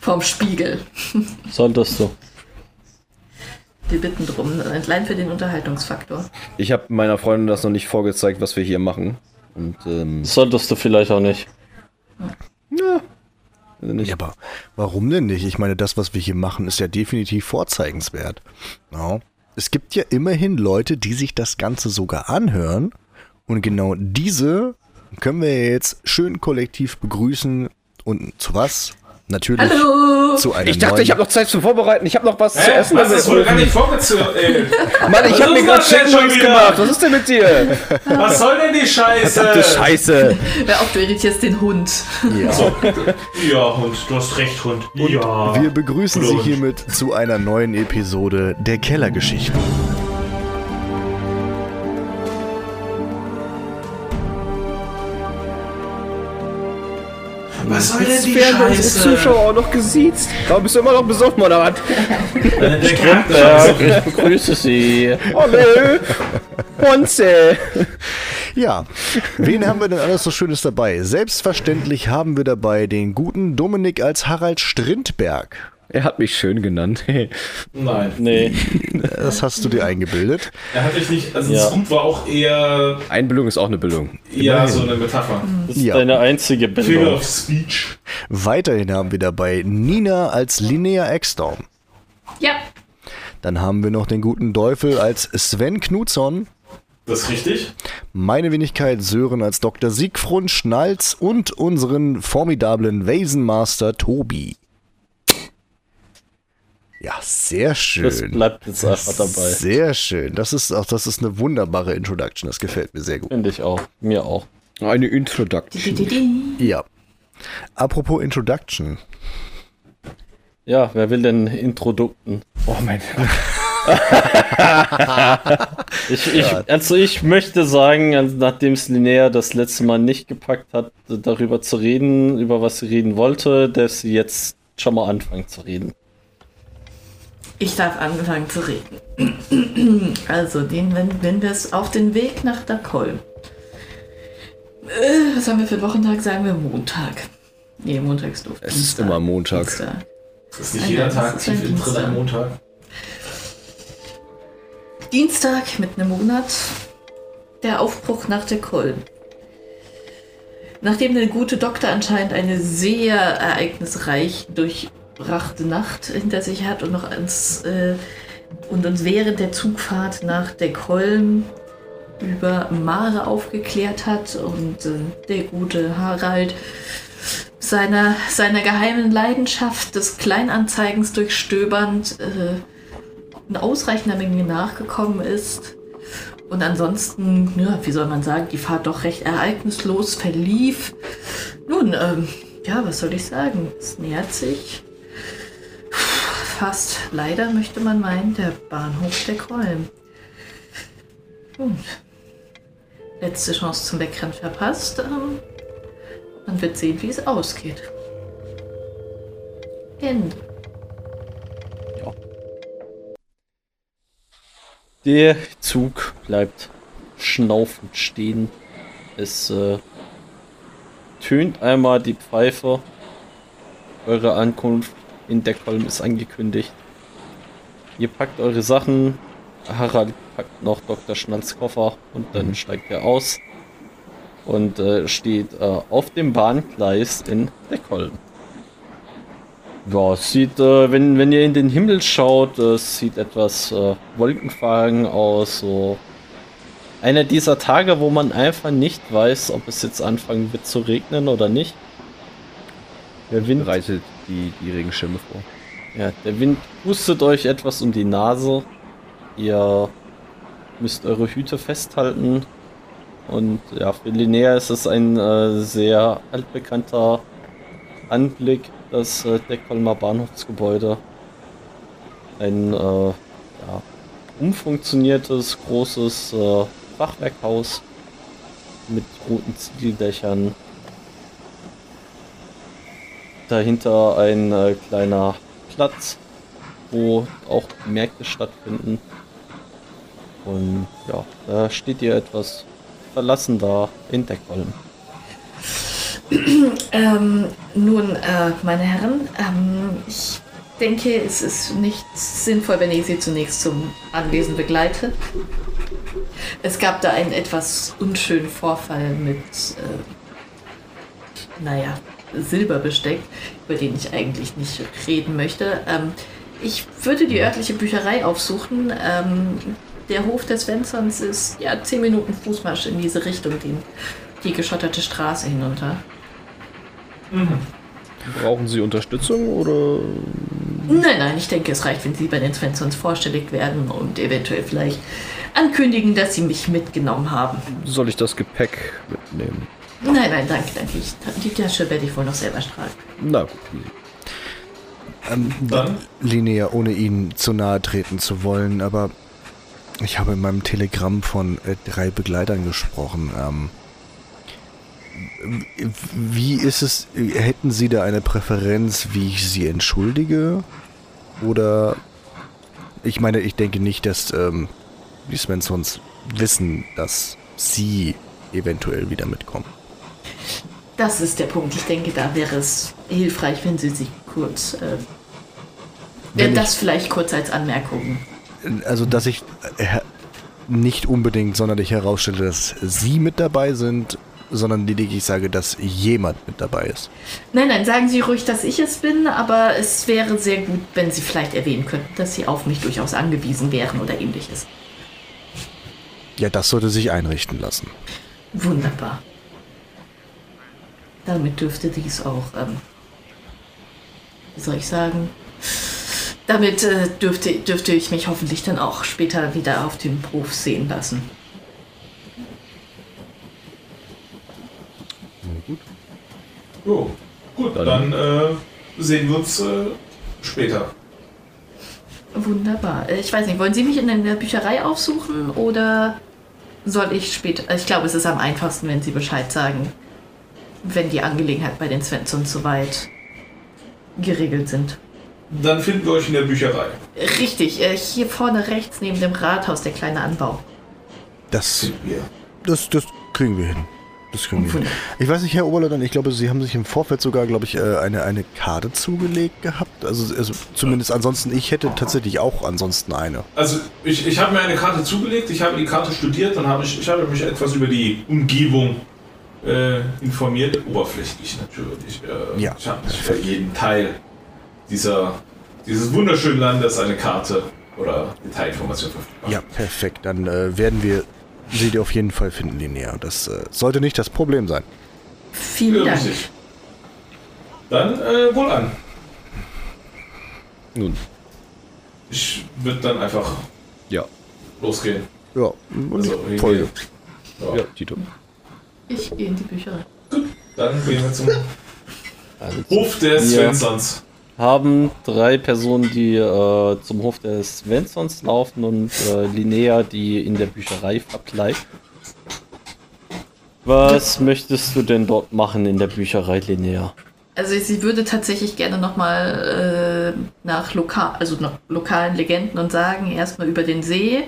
Vorm Spiegel. Solltest du. Wir bitten drum, allein für den Unterhaltungsfaktor. Ich habe meiner Freundin das noch nicht vorgezeigt, was wir hier machen. Und, ähm, Solltest du vielleicht auch nicht. ja. Nicht. Ja, aber warum denn nicht? Ich meine, das, was wir hier machen, ist ja definitiv vorzeigenswert. Ja. Es gibt ja immerhin Leute, die sich das Ganze sogar anhören. Und genau diese können wir jetzt schön kollektiv begrüßen. Und zu was? Natürlich Hallo! zu einem Ich dachte, neuen ich habe noch Zeit zum Vorbereiten. Ich habe noch was zu Hä? essen. Was ist wohl gar nicht vorgezogen? ey? Mann, ich habe mir gerade Chicken schon Wings gemacht. Was ist denn mit dir? Was soll denn die Scheiße? Verdammte Scheiße. Hör auf, du irritierst den Hund. Ja, Hund, du hast recht, Hund. ja. Wir begrüßen Sie Blond. hiermit zu einer neuen Episode der Kellergeschichten. Was soll denn die werden unsere Scheiße? Zuschauer auch noch gesiezt. Warum bist du immer noch besoffen, oder was? Der Ja, ich begrüße Sie. Oh nö. Honze. Ja, wen haben wir denn alles so Schönes dabei? Selbstverständlich haben wir dabei den guten Dominik als Harald Strindberg. Er hat mich schön genannt. Nein, Nee, Das hast du dir eingebildet. er hat dich nicht. Also Ja. das Hund war auch eher, Einbildung ist auch eine Bildung. eher so eine Metapher. das ist Ja. deine einzige Figure Bildung. of Speech. Weiterhin haben wir dabei Nina als Linnea Ekstrom. Ja, Dann haben wir noch den guten Teufel als Sven Knutzon. Das ist richtig. Meine Wenigkeit Sören als Dr. Siegfried Schnalz und unseren formidablen Wasenmaster Tobi. Ja, sehr Das schön. bleibt jetzt einfach dabei. Sehr schön. Das ist auch, das ist eine wunderbare Introduction. Das gefällt mir sehr gut. Finde ich auch. Mir auch. Eine Introduction. Ja. Apropos Introduction. Ja, wer will denn Introdukten? Oh mein Ich, ich, also ich möchte sagen, also nachdem es Linnea das letzte Mal nicht gepackt hat, darüber zu reden, über was sie reden wollte, darf sie jetzt schon mal anfangen zu reden. Ich darf anfangen zu reden. Also, den, wenn, wenn wir es auf den Weg nach Dakolm. Äh, was haben wir für einen Wochentag? Sagen wir Montag. Nee, Montag ist doof. Es ist immer Montag. Dienstag. Ist nicht Nein, jeder Tag das ist ein tief im Dienstag. Montag. Dienstag mit einem Monat. Der Aufbruch nach der Kolm. Nachdem der gute Doktor anscheinend eine sehr ereignisreich durchbrachte Nacht hinter sich hat und noch ans, äh, und uns während der Zugfahrt nach der Kolm über Mare aufgeklärt hat und äh, der gute Harald seiner, seiner geheimen Leidenschaft des Kleinanzeigens durchstöbernd äh, in ausreichender Menge nachgekommen ist. Und ansonsten, ja, wie soll man sagen, die Fahrt doch recht ereignislos verlief. Nun, ähm, ja, was soll ich sagen? Es nähert sich fast, leider möchte man meinen, der Bahnhof der Kolm. Gut. Letzte Chance zum Wegrennen verpasst. Ähm, man wird sehen, wie es ausgeht. Ende. Der Zug bleibt schnaufend stehen. Es äh, tönt einmal die Pfeife. Eure Ankunft in Deckholm ist angekündigt. Ihr packt eure Sachen. Harald packt noch Dr. Schnalls Koffer und dann steigt er aus und äh, steht äh, auf dem Bahngleis in Deckholm. Ja, es sieht, äh, wenn, wenn ihr in den Himmel schaut, äh, es sieht etwas äh, wolkenverhangen aus. So einer dieser Tage, wo man einfach nicht weiß, ob es jetzt anfangen wird zu regnen oder nicht. Der Wind, Reitet die, die Regenschirme vor. ja, der Wind pustet euch etwas um die Nase. Ihr müsst eure Hüte festhalten. Und ja, für Linnea ist es ein äh, sehr altbekannter Anblick, das äh, Deckholmer Bahnhofsgebäude. Ein äh, ja, umfunktioniertes, großes äh, Fachwerkhaus mit roten Ziegeldächern. Dahinter ein äh, kleiner Platz, wo auch Märkte stattfinden. Und ja, da steht ihr etwas verlassen da in Deckholm. Ähm, nun, äh, meine Herren, ähm, ich denke, es ist nicht sinnvoll, wenn ich Sie zunächst zum Anwesen begleite. Es gab da einen etwas unschönen Vorfall mit, äh, naja, Silberbesteck, über den ich eigentlich nicht reden möchte. Ähm, ich würde die örtliche Bücherei aufsuchen. Ähm, der Hof des Svensons ist ja zehn Minuten Fußmarsch in diese Richtung, die, die geschotterte Straße hinunter. Brauchen Sie Unterstützung oder? Nein, nein, ich denke, es reicht, wenn Sie bei den Svensons vorstellig werden und eventuell vielleicht ankündigen, dass Sie mich mitgenommen haben. Soll ich das Gepäck mitnehmen? Nein, nein, danke, danke. Ich, die Tasche werde ich wohl noch selber tragen. Na gut. Ähm, Dann? Linnea, ohne Ihnen zu nahe treten zu wollen, aber ich habe in meinem Telegramm von äh, drei Begleitern gesprochen. Ähm, wie ist es, hätten Sie da eine Präferenz, wie ich Sie entschuldige? Oder, ich meine, ich denke nicht, dass ähm, die Svensons wissen, dass Sie eventuell wieder mitkommen. Das ist der Punkt. Ich denke, da wäre es hilfreich, wenn Sie sich kurz. Äh, Wenn äh, das vielleicht kurz als Anmerkung. Also, dass ich äh, nicht unbedingt sonderlich herausstelle, dass Sie mit dabei sind, sondern lediglich sage, dass jemand mit dabei ist. Nein, nein, sagen Sie ruhig, dass ich es bin, aber es wäre sehr gut, wenn Sie vielleicht erwähnen könnten, dass Sie auf mich durchaus angewiesen wären oder ähnliches. Ja, das sollte sich einrichten lassen. Wunderbar. Damit dürfte dies auch, ähm, wie soll ich sagen, damit äh, dürfte, dürfte ich mich hoffentlich dann auch später wieder auf dem Hof sehen lassen. Jo, gut, dann, äh, sehen wir uns äh, später. Wunderbar. Äh, Ich weiß nicht, wollen Sie mich in der Bücherei aufsuchen oder soll ich später? Ich glaube, es ist am einfachsten, wenn Sie Bescheid sagen, wenn die Angelegenheit bei den Svensons soweit geregelt sind. Dann finden wir euch in der Bücherei. Richtig, äh, hier vorne rechts neben dem Rathaus, der kleine Anbau. Das, das, das kriegen wir hin. Das kriegen wir hin. Ich weiß nicht, Herr Oberleutnant, ich glaube, Sie haben sich im Vorfeld sogar, glaube ich, äh, eine, eine Karte zugelegt gehabt. Also, also zumindest ansonsten, ich hätte tatsächlich auch ansonsten eine. Also ich, ich habe mir eine Karte zugelegt, ich habe die Karte studiert, dann habe ich, ich habe mich etwas über die Umgebung äh, informiert, oberflächlich natürlich. Äh, Ja. Ich habe nicht für jeden Teil dieser, dieses wunderschönen Landes eine Karte oder Detailinformation verfügbar. Ja, perfekt. Dann äh, werden wir Sie auf jeden Fall finden, Linnea. Das äh, sollte nicht das Problem sein. Vielen Ja, Dank. richtig. Dann äh, wohl an. Nun, Ich würde dann einfach ja. losgehen. Ja, und Also, folge. Ja. Ja, Tito. Ich gehe in die Bücherei. Dann gehen wir zum Also, Hof der. Svensons. haben drei Personen, die äh, zum Hof des Svensons laufen und äh, Linnea, die in der Bücherei verbleibt. Was möchtest du denn dort machen in der Bücherei, Linnea? Also sie würde tatsächlich gerne nochmal äh, nach lokal, also nach lokalen Legenden und sagen, erstmal über den See,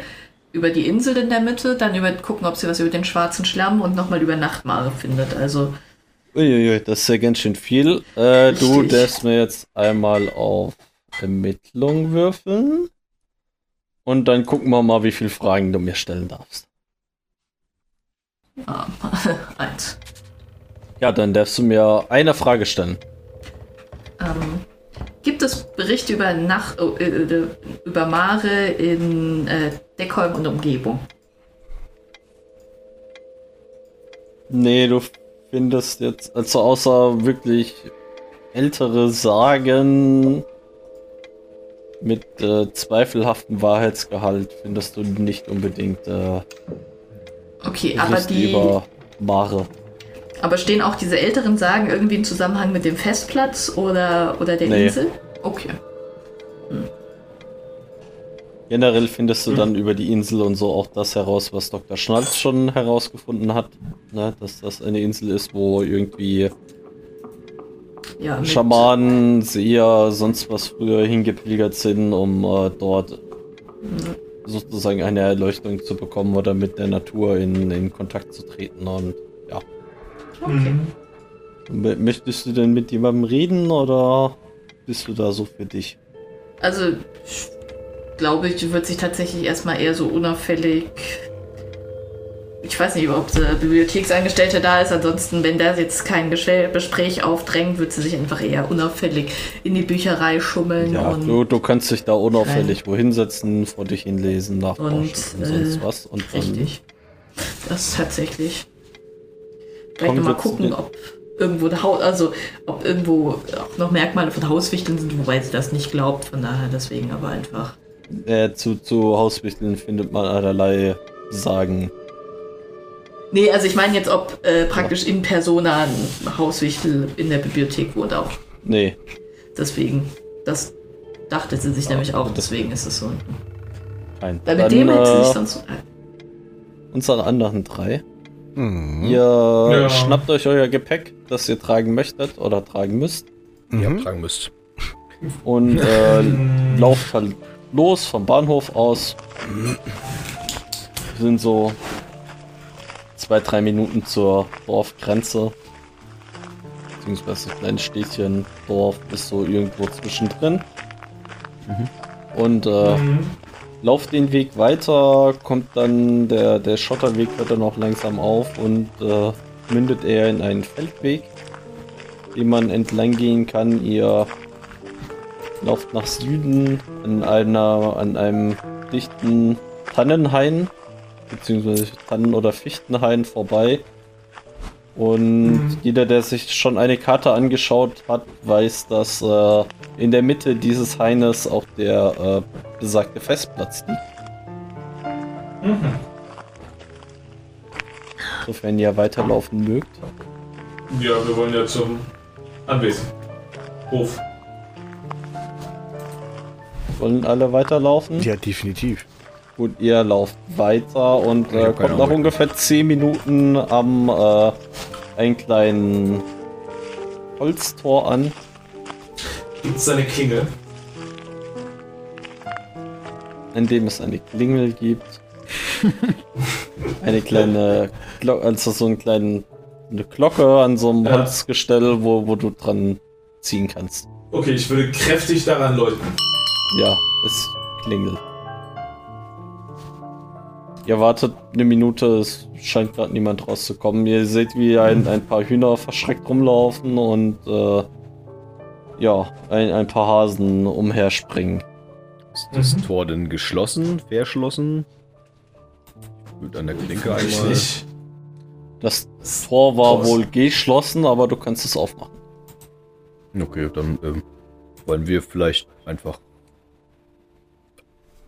über die Insel in der Mitte, dann über gucken, ob sie was über den schwarzen Schlamm und nochmal über Nachtmare findet. Also Uiuiui, das ist ja ganz schön viel. Äh, du darfst mir jetzt einmal auf Ermittlung würfeln. Und dann gucken wir mal, wie viele Fragen du mir stellen darfst. ja, eins. Ja, dann darfst du mir eine Frage stellen. Ähm, gibt es Berichte über Nacht, oh, äh, äh, über Mare in äh, Deckholm und Umgebung? Nee, du findest jetzt, also außer wirklich ältere Sagen mit äh, zweifelhaftem Wahrheitsgehalt findest du nicht unbedingt äh, Okay, aber die, über Mare. aber stehen auch diese älteren Sagen irgendwie im Zusammenhang mit dem Festplatz oder, oder der Nee. Insel? Okay. Generell findest du dann über die Insel und so auch das heraus, was Dr. Schnalz schon herausgefunden hat, ne? dass das eine Insel ist, wo irgendwie Ja, Schamanen, Seher, sonst was früher hingepilgert sind, um äh, dort sozusagen eine Erleuchtung zu bekommen oder mit der Natur in, in Kontakt zu treten und ja. Okay. M- Möchtest du denn mit jemandem reden oder bist du da so für dich? Also, glaube, ich würde sich tatsächlich erstmal eher so unauffällig. Ich weiß nicht, ob der Bibliotheksangestellte da ist. Ansonsten, wenn da jetzt kein Gespräch aufdrängt, würde sie sich einfach eher unauffällig in die Bücherei schummeln Ja, du, du kannst dich da unauffällig wohin setzen, vor dich hinlesen, nachforschen Und, und, sonst äh, was. Und richtig. Das ist tatsächlich. Vielleicht nochmal gucken, ob irgendwo der Haus, also ob irgendwo auch noch Merkmale von Hauswichteln sind, wobei sie das nicht glaubt, von daher deswegen aber einfach. Äh, zu, zu Hauswichteln findet man allerlei Sagen. Nee, also ich meine jetzt, ob äh, praktisch in Persona ein Hauswichtel in der Bibliothek wohnt auch. Nee, Deswegen, das dachte sie sich nämlich auch, deswegen ist es so. kein. Weil mit Dann, dem hätte sie sich äh, sonst. Äh, unsere anderen drei. Mhm. Ihr Ja. schnappt euch euer Gepäck, das ihr tragen möchtet oder tragen müsst. ihr Mhm. tragen müsst. Und äh, lauft halt los vom Bahnhof aus. Sind so zwei, drei Minuten zur Dorfgrenze. Beziehungsweise ein Städtchen, Dorf ist so irgendwo zwischendrin. Und äh, Mhm. lauft den Weg weiter, kommt dann der, der Schotterweg hört dann auch langsam auf und äh, mündet eher in einen Feldweg, den man entlang gehen kann. Ihr lauft nach Süden an einer an einem dichten Tannenhain beziehungsweise Tannen- oder Fichtenhain vorbei. Und Mhm. jeder, der sich schon eine Karte angeschaut hat, weiß, dass äh, in der Mitte dieses Haines auch der äh, besagte Festplatz liegt. Mhm. Sofern ihr weiterlaufen mögt. Ja, wir wollen ja zum Anwesen. Hof. Wollen alle weiterlaufen? Ja, definitiv. Gut, ihr lauft weiter und äh, kommt nach Ahnung. ungefähr 10 Minuten am äh, einen kleinen Holztor an. Gibt es eine Klingel? in dem es eine Klingel gibt. eine kleine Glocke, also so einen kleinen, eine Glocke an so einem Ja. Holzgestell, wo, wo du dran ziehen kannst. Okay, ich würde kräftig daran läuten. Ja, es klingelt. Ihr wartet eine Minute, es scheint gerade niemand rauszukommen. Ihr seht, wie ein, ein paar Hühner verschreckt rumlaufen und äh, ja, ein, ein paar Hasen umherspringen. Ist das Mhm. Tor denn geschlossen, verschlossen? Mit einer Klinke Ich einmal. nicht. Das Tor war Krass. wohl geschlossen, aber du kannst es aufmachen. Okay, dann ähm, wollen wir vielleicht einfach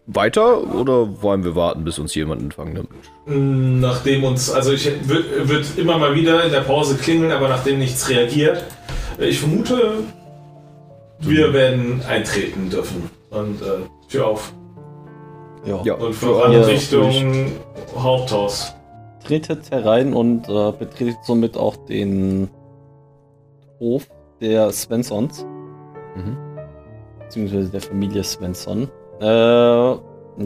weiter oder wollen wir warten, bis uns jemand empfangen nimmt? Mm, Nachdem uns, also ich würde würd immer mal wieder in der Pause klingeln, aber nachdem nichts reagiert, ich vermute, wir werden eintreten dürfen. Und äh, Tür auf. Ja, Und für voran alle Richtung Haupthaus. Tretet herein und äh, betretet somit auch den Hof der Svensons, Mhm. beziehungsweise der Familie Svensson. Äh,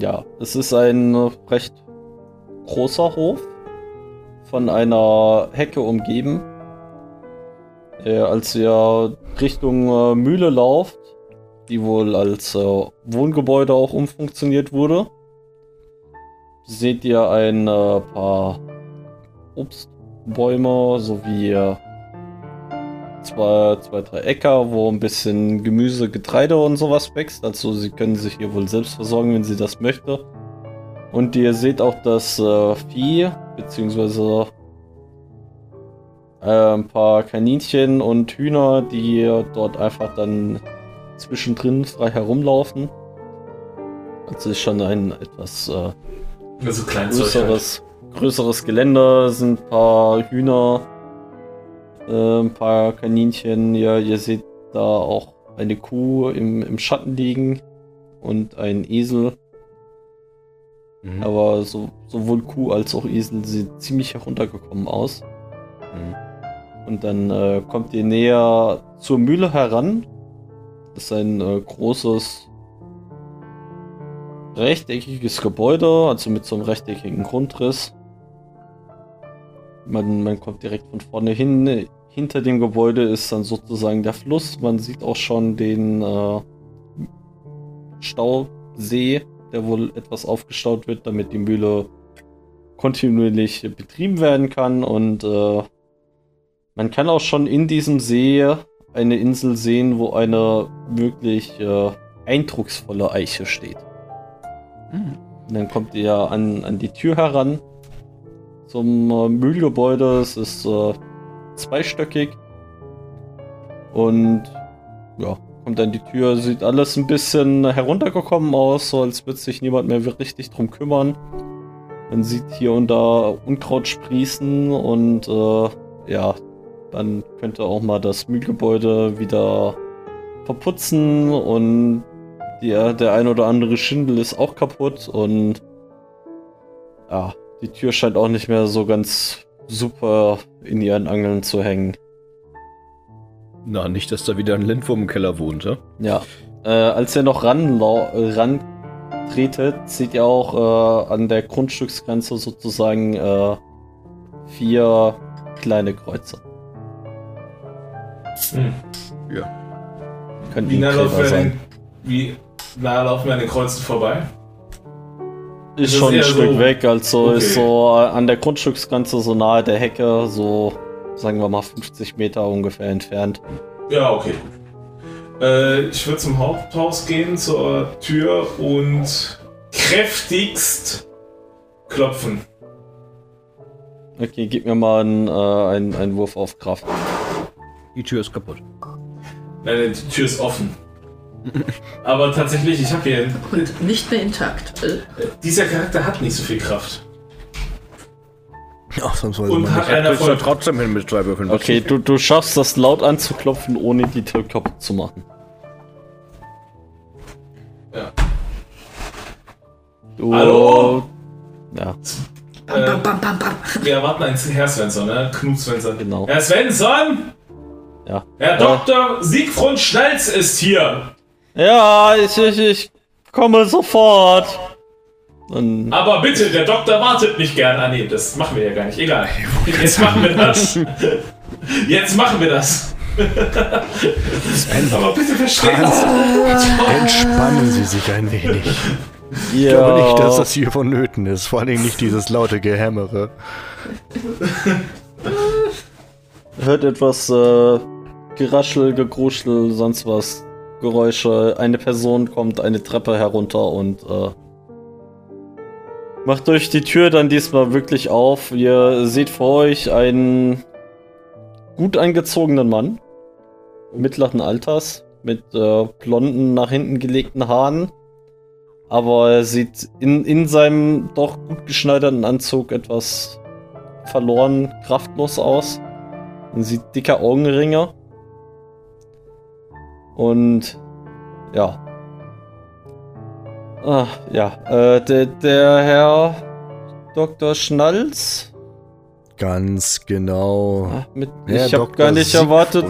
ja, es ist ein recht großer Hof, von einer Hecke umgeben. Äh, als ihr Richtung äh, Mühle lauft, die wohl als äh, Wohngebäude auch umfunktioniert wurde, seht ihr ein äh, paar Obstbäume sowie äh, zwei, zwei, drei Äcker, wo ein bisschen Gemüse, Getreide und sowas wächst. Also sie können sich hier wohl selbst versorgen, wenn sie das möchte. Und ihr seht auch das äh, Vieh, beziehungsweise äh, ein paar Kaninchen und Hühner, die dort einfach dann zwischendrin frei herumlaufen. Also ist schon ein etwas äh, Also Kleinzeug halt. größeres, größeres Gelände, sind ein paar Hühner, äh, ein paar Kaninchen. Ja, ihr seht da auch eine Kuh im, im Schatten liegen und ein Esel. Mhm. Aber so, sowohl Kuh als auch Esel sieht ziemlich heruntergekommen aus. Mhm. Und dann äh, kommt ihr näher zur Mühle heran. Das ist ein äh, großes rechteckiges Gebäude, also mit so einem rechteckigen Grundriss. Man, man kommt direkt von vorne hin, hinter dem Gebäude ist dann sozusagen der Fluss. Man sieht auch schon den äh, Stausee, der wohl etwas aufgestaut wird, damit die Mühle kontinuierlich betrieben werden kann. Und äh, man kann auch schon in diesem See eine Insel sehen, wo eine wirklich äh, eindrucksvolle Eiche steht. Und dann kommt ihr an, an die Tür heran zum äh, Mühlgebäude. Es ist äh, zweistöckig. Und ja, kommt an die Tür, sieht alles ein bisschen heruntergekommen aus, so als würde sich niemand mehr richtig drum kümmern. Man sieht hier und da Unkraut sprießen und äh, ja, dann könnte auch mal das Mühlgebäude wieder verputzen und die, der ein oder andere Schindel ist auch kaputt und ja, die Tür scheint auch nicht mehr so ganz super in ihren Angeln zu hängen. Na, nicht, dass da wieder ein Lindwurm im Keller wohnt, ja? Ja. Äh, als ihr noch ran, ran tretet, seht ihr auch äh, an der Grundstücksgrenze sozusagen äh, vier kleine Kreuze. Hm. Können Wie nah, laufen wir sein. denn, wie nah laufen wir an den Kreuzen vorbei? Ist ist schon ein Stück so- weg, also Okay. ist so an der Grundstücksgrenze so nahe der Hecke, so sagen wir mal 50 Meter ungefähr entfernt. Ja, okay. Äh, ich würde zum Haupthaus gehen, zur Tür und kräftigst klopfen. Okay, gib mir mal einen, äh, einen, einen Wurf auf Kraft. Die Tür ist kaputt. Nein, die Tür ist offen. Aber tatsächlich, ich habe hier. Und nicht mehr intakt. Äh, Dieser Charakter hat nicht so viel Kraft. Ausnahmsweise Und hat nicht. einer Ich von. trotzdem hin mit zwei Würfeln. Okay, du, du schaffst das laut anzuklopfen, ohne die Tür kaputt zu machen. Ja. Du, Hallo? Ja, bam, Äh, bam, bam, bam, bam. wir erwarten einen Herr Svensson, ne? Knut Svensson. genau. Herr Svensson! Ja. Herr Äh. Dr. Siegfried Schnalz ist hier! Ja, ich, ich, ich komme sofort. Und Aber bitte, der Doktor wartet nicht gern. Ah nee, das machen wir ja gar nicht. Egal. Jetzt machen wir das. Jetzt machen wir das. Aber bitte verstehen Entspannen Sie sich ein wenig. Ich ja, glaube nicht, dass das hier vonnöten ist. Vor allem nicht dieses laute Gehämmere. hört etwas äh, Geraschel, Gegruschel, sonst was. Geräusche. Eine Person kommt eine Treppe herunter und äh, macht durch die Tür dann diesmal wirklich auf. Ihr seht vor euch einen gut eingezogenen Mann mittleren Alters mit äh, blonden, nach hinten gelegten Haaren. Aber er sieht in, in seinem doch gut geschneiderten Anzug etwas verloren, kraftlos aus. Man sieht dicke Augenringe. Und ja. Ah, ja, äh, der, der Herr Dr. Schnalz. Ganz genau. Ah, mit, ich habe gar nicht erwartet,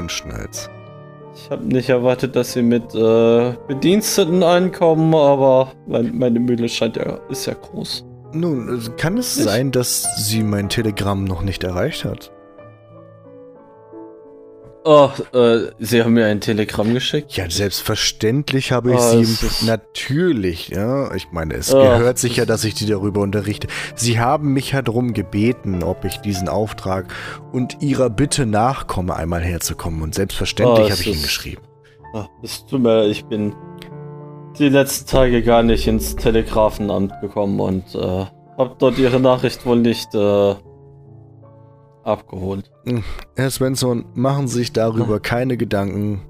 ich habe nicht erwartet, dass sie mit äh, Bediensteten ankommen, aber mein, meine Mühle scheint ja, ist ja groß. Nun, äh, kann es Ich- sein, dass sie mein Telegramm noch nicht erreicht hat? Oh, äh, Sie haben mir ein Telegramm geschickt. Ja, selbstverständlich habe ich Ah, sie. Natürlich, ja. Ich meine, es Ah, gehört sicher, dass ich die darüber unterrichte. Sie haben mich ja darum gebeten, ob ich diesen Auftrag und ihrer Bitte nachkomme, einmal herzukommen. Und selbstverständlich Ah, habe ich ihn ist- geschrieben. Es tut mir leid, ich bin die letzten Tage gar nicht ins Telegrafenamt gekommen und äh, hab dort Ihre Nachricht wohl nicht äh, abgeholt. Herr Svensson, machen Sie sich darüber keine Gedanken.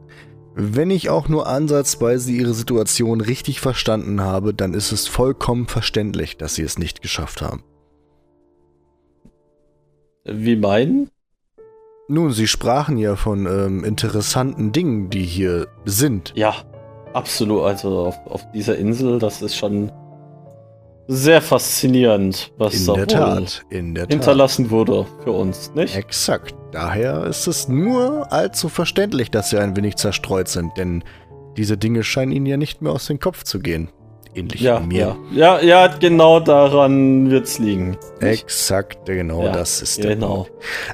Wenn ich auch nur ansatzweise Ihre Situation richtig verstanden habe, dann ist es vollkommen verständlich, dass Sie es nicht geschafft haben. Wie meinen? Nun, Sie sprachen ja von ähm, interessanten Dingen, die hier sind. Ja, absolut. Also auf, auf dieser Insel, das ist schon sehr faszinierend, was In da der Tat, in der Tat. hinterlassen wurde für uns, nicht? Exakt. Daher ist es nur allzu verständlich, dass Sie ein wenig zerstreut sind, denn diese Dinge scheinen Ihnen ja nicht mehr aus dem Kopf zu gehen. Ähnlich Ja, wie mir. ja, ja, ja, genau daran wird's liegen. Exakt, genau Ja, das ist der Genau. Punkt.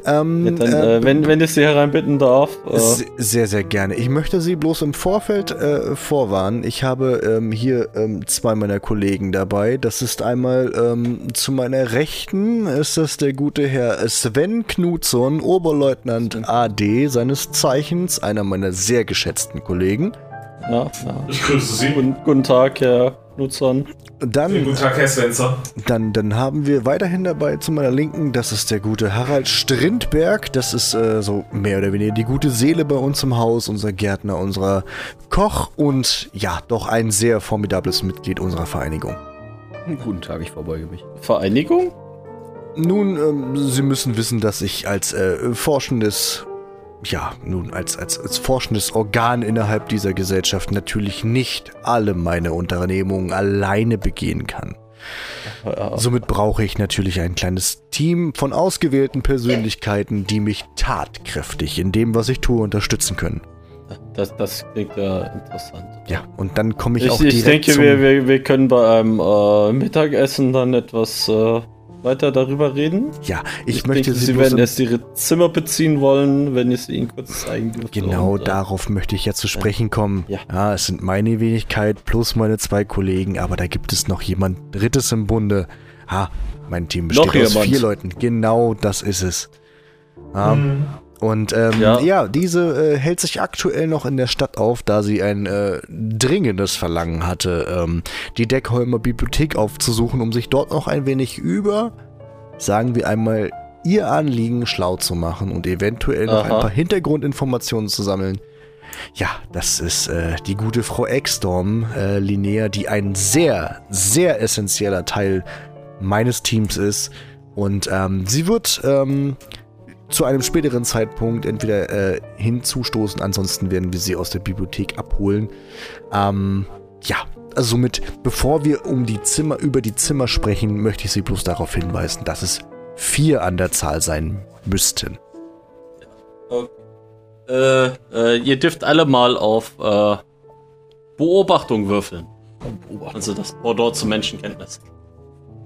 Ähm, Ja, dann, äh, äh, wenn, wenn ich Sie hereinbitten darf. Äh, Se- Sehr, sehr gerne. Ich möchte Sie bloß im Vorfeld äh, vorwarnen. Ich habe ähm, hier ähm, zwei meiner Kollegen dabei. Das ist einmal ähm, zu meiner Rechten ist das der gute Herr Sven Knutzon, Oberleutnant AD, seines Zeichens, einer meiner sehr geschätzten Kollegen. ja, ja. Ich grüße Sie. Guten, guten Tag, Herr Nutzern. Dann Guten Tag, Herr Spencer. Dann, dann haben wir weiterhin dabei zu meiner Linken, das ist der gute Harald Strindberg. Das ist äh, so mehr oder weniger die gute Seele bei uns im Haus, unser Gärtner, unser Koch und ja, doch ein sehr formidables Mitglied unserer Vereinigung. Guten Tag, ich verbeuge mich. Vereinigung? Nun, ähm, Sie müssen wissen, dass ich als äh, forschendes, ja, nun, als, als, als forschendes Organ innerhalb dieser Gesellschaft natürlich nicht alle meine Unternehmungen alleine begehen kann. Ja, Somit brauche ich natürlich ein kleines Team von ausgewählten Persönlichkeiten, die mich tatkräftig in dem, was ich tue, unterstützen können. das, das klingt ja interessant. Ja, und dann komme ich, Ich, auch ich, direkt denke, zum... wir, wir, wir können bei einem äh, Mittagessen dann etwas äh, weiter darüber reden. ja, ich, möchte denke, Sie, Sie werden erst Ihre Zimmer beziehen wollen, wenn ich sie Ihnen kurz zeigen dürfte. Genau Und, äh, darauf möchte ich ja zu sprechen kommen. Ja. es sind meine Wenigkeit plus meine zwei Kollegen, aber da gibt es noch jemand Drittes im Bunde. Ha, mein Team besteht Noch aus jemand. vier Leuten. Genau das ist es. Ja, Mhm. Und ähm, ja. Ja. diese äh, hält sich aktuell noch in der Stadt auf, da sie ein äh, dringendes Verlangen hatte, ähm, die Deckholmer Bibliothek aufzusuchen, um sich dort noch ein wenig über, sagen wir einmal, ihr Anliegen schlau zu machen und eventuell noch Aha. ein paar Hintergrundinformationen zu sammeln. Ja, das ist äh, die gute Frau Exstorm, äh, Linnea, die ein sehr, sehr essentieller Teil meines Teams ist. Und ähm, sie wird ähm, zu einem späteren Zeitpunkt entweder äh, hinzustoßen, ansonsten werden wir sie aus der Bibliothek abholen. Ähm, ja, also somit, bevor wir um die Zimmer, über die Zimmer sprechen, möchte ich Sie bloß darauf hinweisen, dass es vier an der Zahl sein müssten. Äh, äh, ihr dürft alle mal auf äh, Beobachtung würfeln. Also das Pendant zur Menschenkenntnis.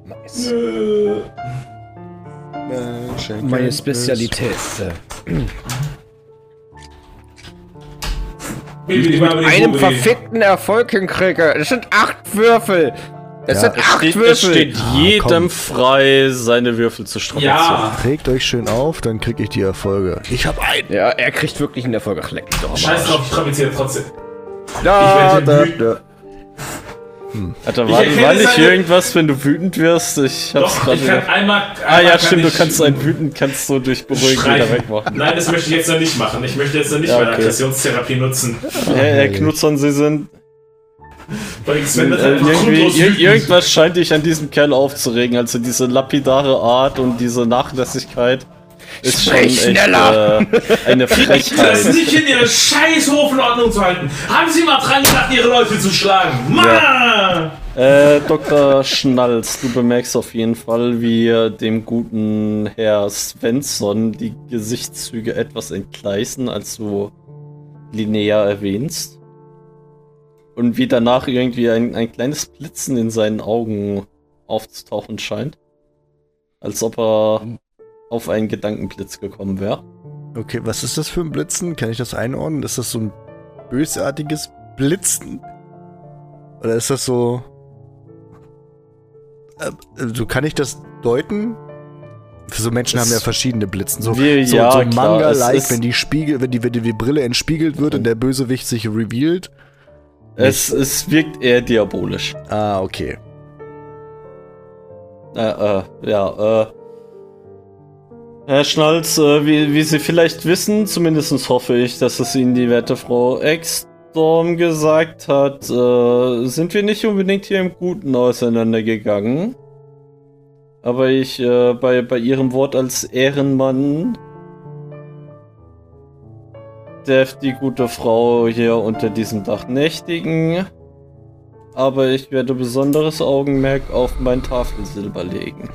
Nice. Äh, Meine Spezialität. Äh, Bibi, mit einem verfickten Erfolg hinkriege. Es sind acht Würfel. Es Ja, sind Es acht steht, Würfel. es steht jedem komm. frei, seine Würfel zu strapazieren. Ja, Trägt euch schön auf, dann kriege ich die Erfolge. Ich habe einen. ja, er kriegt wirklich einen Erfolg. Ach, leck doch scheiß drauf, ich strapaziere trotzdem. Da, Ich da, werde da. Alter, Ich war, war nicht seine- irgendwas, wenn du wütend wirst? Ich hab's Doch, gerade ich kann wieder- einmal. Ah einmal ja, kann stimmt, du kannst ein wütend, kannst du durch Beruhigen wieder wegmachen. Nein, das möchte ich jetzt noch nicht machen. Ich möchte jetzt noch nicht Ja, meine okay. Aggressionstherapie nutzen. Herr, Herr Knutzern, Sie sind. Weil Sven Äh, irgendwie, irgendwas scheint dich an diesem Kerl aufzuregen. Also diese lapidare Art und diese Nachlässigkeit ist schon Sprich echt schneller! äh, eine Das Frechheit. nicht in ihre scheiß in Ordnung zu halten. Haben Sie mal dran gedacht, Ihre Leute zu schlagen? Mann! Äh, Dr. Schnalz, du bemerkst auf jeden Fall, wie dem guten Herr Svensson die Gesichtszüge etwas entgleisen, als du Linnea erwähnst. Und wie danach irgendwie ein, ein kleines Blitzen in seinen Augen aufzutauchen scheint. Als ob er auf einen Gedankenblitz gekommen wäre. Okay, was ist das für ein Blitzen? Kann ich das einordnen? Ist das so ein bösartiges Blitzen? Oder ist das so. Äh, so kann ich das deuten? So Menschen Es- haben ja verschiedene Blitzen. So, Wir- so, ja, so Manga-like, wenn die Spiegel, wenn die, wenn die Brille entspiegelt wird und der Bösewicht sich revealed. Es, es wirkt eher diabolisch. Ah, okay. Äh, äh, ja, äh. Herr Schnalz, äh, wie, wie Sie vielleicht wissen, zumindest hoffe ich, dass es Ihnen die werte Frau Exstorm gesagt hat, äh, sind wir nicht unbedingt hier im Guten auseinandergegangen. Aber ich, äh, bei, bei Ihrem Wort als Ehrenmann darf die gute Frau hier unter diesem Dach nächtigen. Aber ich werde besonderes Augenmerk auf mein Tafelsilber legen.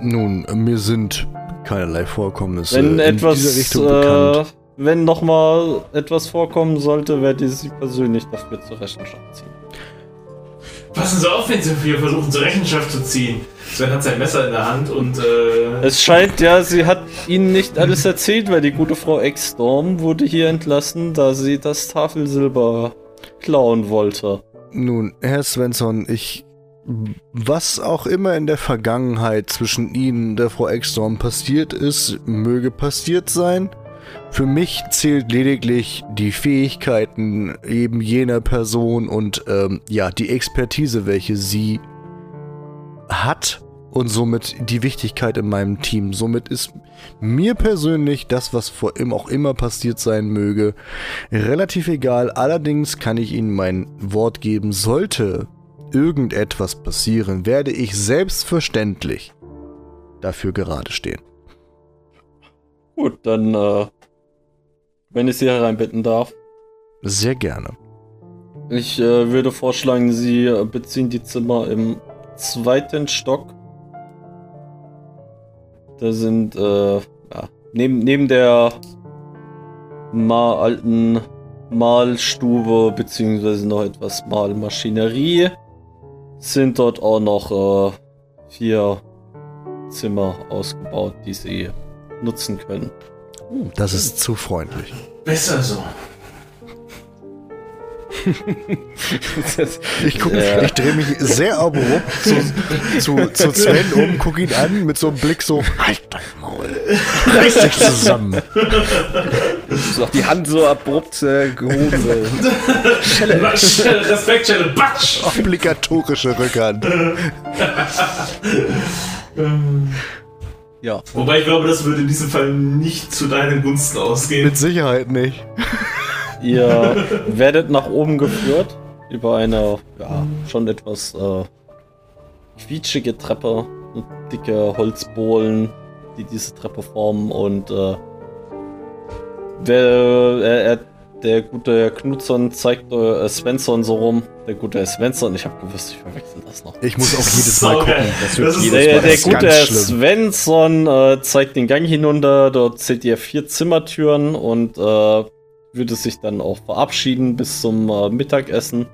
Nun, mir sind keinerlei Vorkommnisse Wenn in etwas, dieser Richtung bekannt. äh, wenn nochmal etwas vorkommen sollte, werde ich sie persönlich dafür zur Rechenschaft ziehen. Passen Sie auf, wenn Sie hier versuchen, zur Rechenschaft zu ziehen. Sven hat sein Messer in der Hand und äh, Es scheint ja, sie hat ihnen nicht alles erzählt, weil die gute Frau Exstorm wurde hier entlassen, da sie das Tafelsilber klauen wollte. Nun, Herr Svensson, ich. Was auch immer in der Vergangenheit zwischen Ihnen und der Frau Ekstrom passiert ist, möge passiert sein. Für mich zählt lediglich die Fähigkeiten eben jener Person und ähm, ja, die Expertise, welche sie hat und somit die Wichtigkeit in meinem Team. Somit ist mir persönlich das, was vor ihm auch immer passiert sein möge, relativ egal. Allerdings kann ich Ihnen mein Wort geben, sollte irgendetwas passieren, werde ich selbstverständlich dafür gerade stehen. Gut, dann, äh, wenn ich sie hereinbitten darf. Sehr gerne. Ich äh, würde vorschlagen, Sie äh, beziehen die Zimmer im zweiten Stock. Da sind, äh, ja, neben, neben der mal alten Malstube, beziehungsweise noch etwas Malmaschinerie, sind dort auch noch äh, vier Zimmer ausgebaut, die Sie nutzen können. Das ist zu freundlich. besser so. Ich, guck, Ja. ich drehe mich sehr abrupt zu, zu, zu Sven um, gucke ihn an mit so einem Blick so, halt dein Maul, reiß dich zusammen. So die Hand so abrupt äh, gehoben. Batsch, Respekt, Chelle, Batsch! Obligatorische Rückhand. Ja. Wobei ich glaube, das würde in diesem Fall nicht zu deinen Gunsten ausgehen. Mit Sicherheit nicht. Ihr werdet nach oben geführt über eine ja, schon etwas äh, quietschige Treppe, und dicke Holzbohlen, die diese Treppe formen und äh, der, er, er, der gute Knudson zeigt äh, Svensson so rum. Der gute Svensson, ich habe gewusst, ich verwechsel das noch. Ich muss auch jedes Mal gucken. Das wird Das ist jedes Der, Mal der das gute. Svensson äh, zeigt den Gang hinunter, dort seht ihr vier Zimmertüren und äh, würde sich dann auch verabschieden bis zum äh, Mittagessen,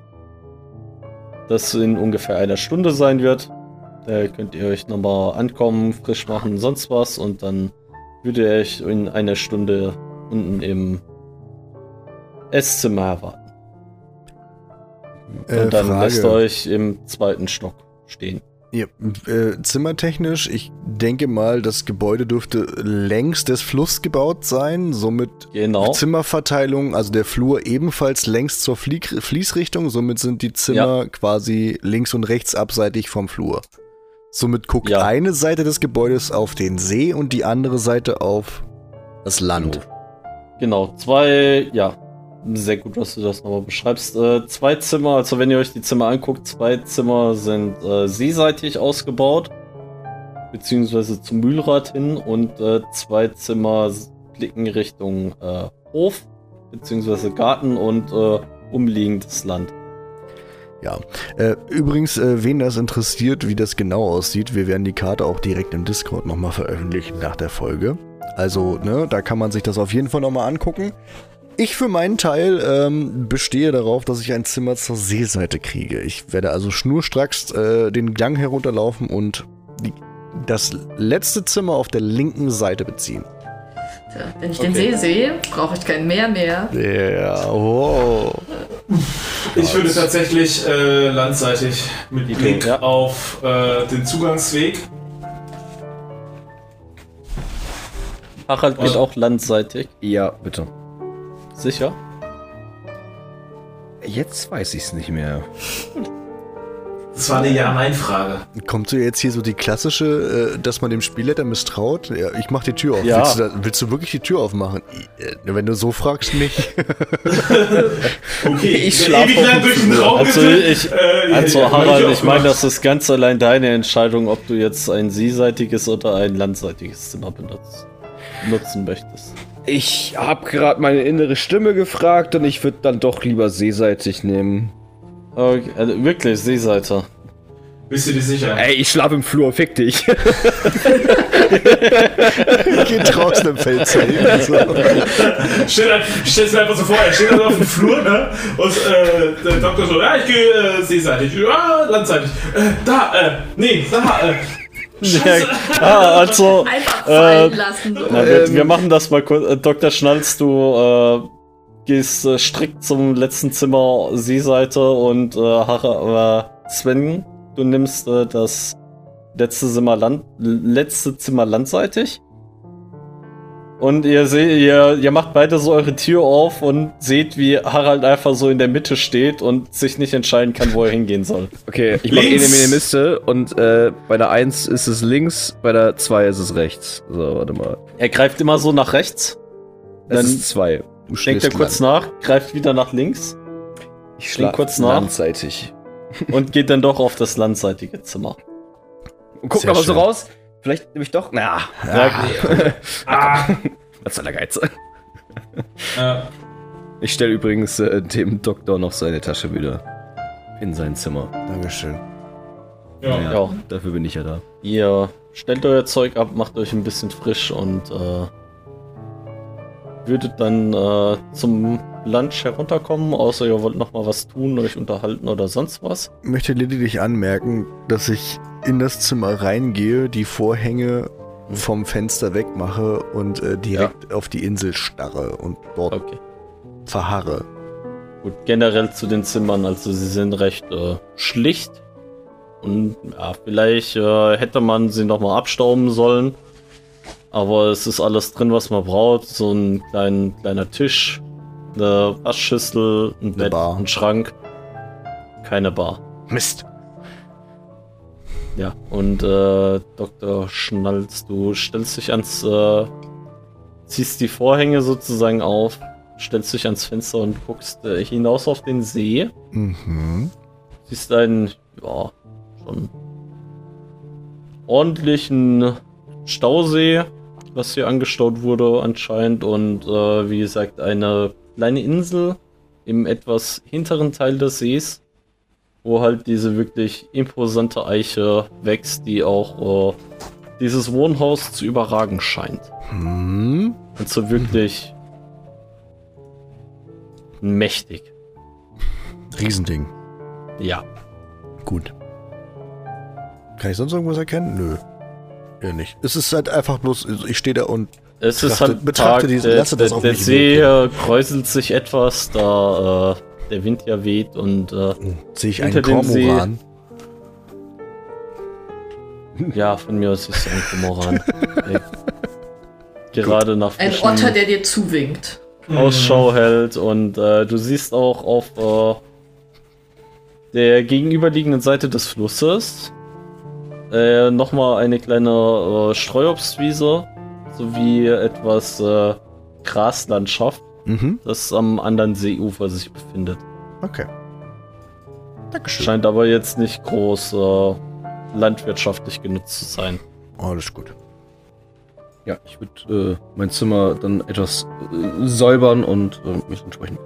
das in ungefähr einer Stunde sein wird. Da könnt ihr euch nochmal ankommen, frisch machen, sonst was und dann würde euch in einer Stunde unten im Esszimmer erwarten. Äh, Und dann Frage. lässt euch im zweiten Stock stehen. Ja, äh, zimmertechnisch, ich denke mal, das Gebäude dürfte längs des Flusses gebaut sein, somit Genau. Zimmerverteilung, also der Flur ebenfalls längs zur Flieg Fließrichtung, somit sind die Zimmer quasi links und rechts abseitig vom Flur. Somit guckt Ja. eine Seite des Gebäudes auf den See und die andere Seite auf das Land. Genau, zwei, ja, sehr gut, dass du das nochmal beschreibst. Äh, zwei Zimmer, also wenn ihr euch die Zimmer anguckt, zwei Zimmer sind äh, seeseitig ausgebaut, beziehungsweise zum Mühlrad hin und äh, zwei Zimmer blicken Richtung äh, Hof, beziehungsweise Garten und äh, umliegendes Land. Ja. Äh, übrigens, äh, wen das interessiert, wie das genau aussieht, wir werden die Karte auch direkt im Discord nochmal veröffentlichen nach der Folge. Also, ne, da kann man sich das auf jeden Fall nochmal angucken. Ich für meinen Teil ähm, bestehe darauf, dass ich ein Zimmer zur Seeseite kriege. Ich werde also schnurstracks äh, den Gang herunterlaufen und die, das letzte Zimmer auf der linken Seite beziehen. Tja, wenn ich den Okay. See sehe, brauche ich kein Meer mehr. Ja, wow. Ich würde tatsächlich äh, landseitig mit Idee, Blick ja. auf äh, den Zugangsweg. Harald geht auch landseitig, Ja, bitte. Sicher. Jetzt weiß ich es nicht mehr. Das war eine Ja-Nein-Frage. Kommt so jetzt hier so die klassische, äh, dass man dem Spielleiter misstraut? Ja, ich mach die Tür auf. Ja. Willst, du da, willst du wirklich die Tür aufmachen? Äh, Wenn du so fragst, nicht. Okay, Ich der schlaf ewig auf lang dem durch den Flur. Raum Also ich, Äh, also ja, Harald, hab ich meine, das ist ganz allein deine Entscheidung, ob du jetzt ein seeseitiges oder ein landseitiges Zimmer benutzt, nutzen möchtest. Ich habe gerade meine innere Stimme gefragt und ich würde dann doch lieber seeseitig nehmen. Okay, also wirklich, Seeseite. Bist du dir sicher? Ey, ich schlafe im Flur, fick dich. Geht draußen im Feld zeigen. So. Dann, stellst du einfach so vor, er steht dann auf dem Flur, ne? Und äh, der Doktor so, ja, ich gehe äh, seeseitig, ah, landseitig. Äh, da, äh, nee, da, äh. Ja, ah, also, Einfach äh, fallen lassen. So. na, wir, wir machen das mal kurz. Äh, Dr. Schnalz, du äh, gehst äh, strikt zum letzten Zimmer Seeseite und äh, Harre, äh, Sven, du nimmst äh, das letzte Zimmer, Land, letzte Zimmer landseitig. Und ihr seht, ihr, ihr macht beide so eure Tür auf und seht, wie Harald einfach so in der Mitte steht und sich nicht entscheiden kann, wo er hingehen soll. Okay, ich mach eh Links. eine Minimiste und äh, bei der 1 ist es links, bei der 2 ist es rechts. So, warte mal. Er greift immer so nach rechts, Es Dann ist 2. Du denkt er kurz nach, greift wieder nach links Ich schlaf kurz nach. Landseitig. und geht dann doch auf das landseitige Zimmer. Und guck Sehr aber so raus. Vielleicht nehme ich doch. Na, Ah, was soll der Geiz? äh, Ich stelle übrigens äh, dem Doktor noch seine Tasche wieder in sein Zimmer. Dankeschön. ja. Ja. Dafür bin ich ja da. Ihr stellt euer Zeug ab, macht euch ein bisschen frisch und äh, würdet dann äh, zum Lunch herunterkommen, außer ihr wollt noch mal was tun, euch unterhalten oder sonst was. Ich möchte lediglich anmerken, dass ich in das Zimmer reingehe, die Vorhänge vom Fenster wegmache und äh, direkt auf die Insel starre und dort Okay. verharre. Gut, generell zu den Zimmern, also sie sind recht äh, schlicht. Und ja, vielleicht äh, hätte man sie noch mal abstauben sollen. Aber es ist alles drin, was man braucht. So ein klein, kleiner Tisch, eine Waschschüssel, ein Bett, Bar. ein Schrank. Keine Bar. Mist. Ja, und äh, Dr. Schnalz, du stellst dich ans, äh, ziehst die Vorhänge sozusagen auf, stellst dich ans Fenster und guckst äh, hinaus auf den See. Mhm. Siehst einen, ja, schon ordentlichen Stausee, was hier angestaut wurde anscheinend und äh, wie gesagt eine kleine Insel im etwas hinteren Teil des Sees, wo halt diese wirklich imposante Eiche wächst, die auch äh, dieses Wohnhaus zu überragen scheint. Hm. Und so wirklich mächtig. Riesending. Ja. Gut. Kann ich sonst irgendwas erkennen? Nö. Ja, nicht. Es ist halt einfach bloß, ich stehe da und Es ist Betrachte- halt betrachte Tag, diesen- der, lasse das der, auf der mich See wirken. kräuselt sich etwas, da äh, der Wind ja weht und äh, oh, sehe ich einen. Kormoran. ja, von mir aus ist es ein Komoran. der gerade nach Ein Otter, der dir zuwinkt. Ausschau hält und äh, du siehst auch auf äh, der gegenüberliegenden Seite des Flusses äh, nochmal eine kleine äh, Streuobstwiese sowie etwas äh, Graslandschaft, Mhm. das am anderen Seeufer sich befindet. Okay. Dankeschön. Scheint aber jetzt nicht groß äh, landwirtschaftlich genutzt zu sein. Alles gut. Ja, ich würde äh, mein Zimmer dann etwas äh, säubern und äh, mich entsprechend.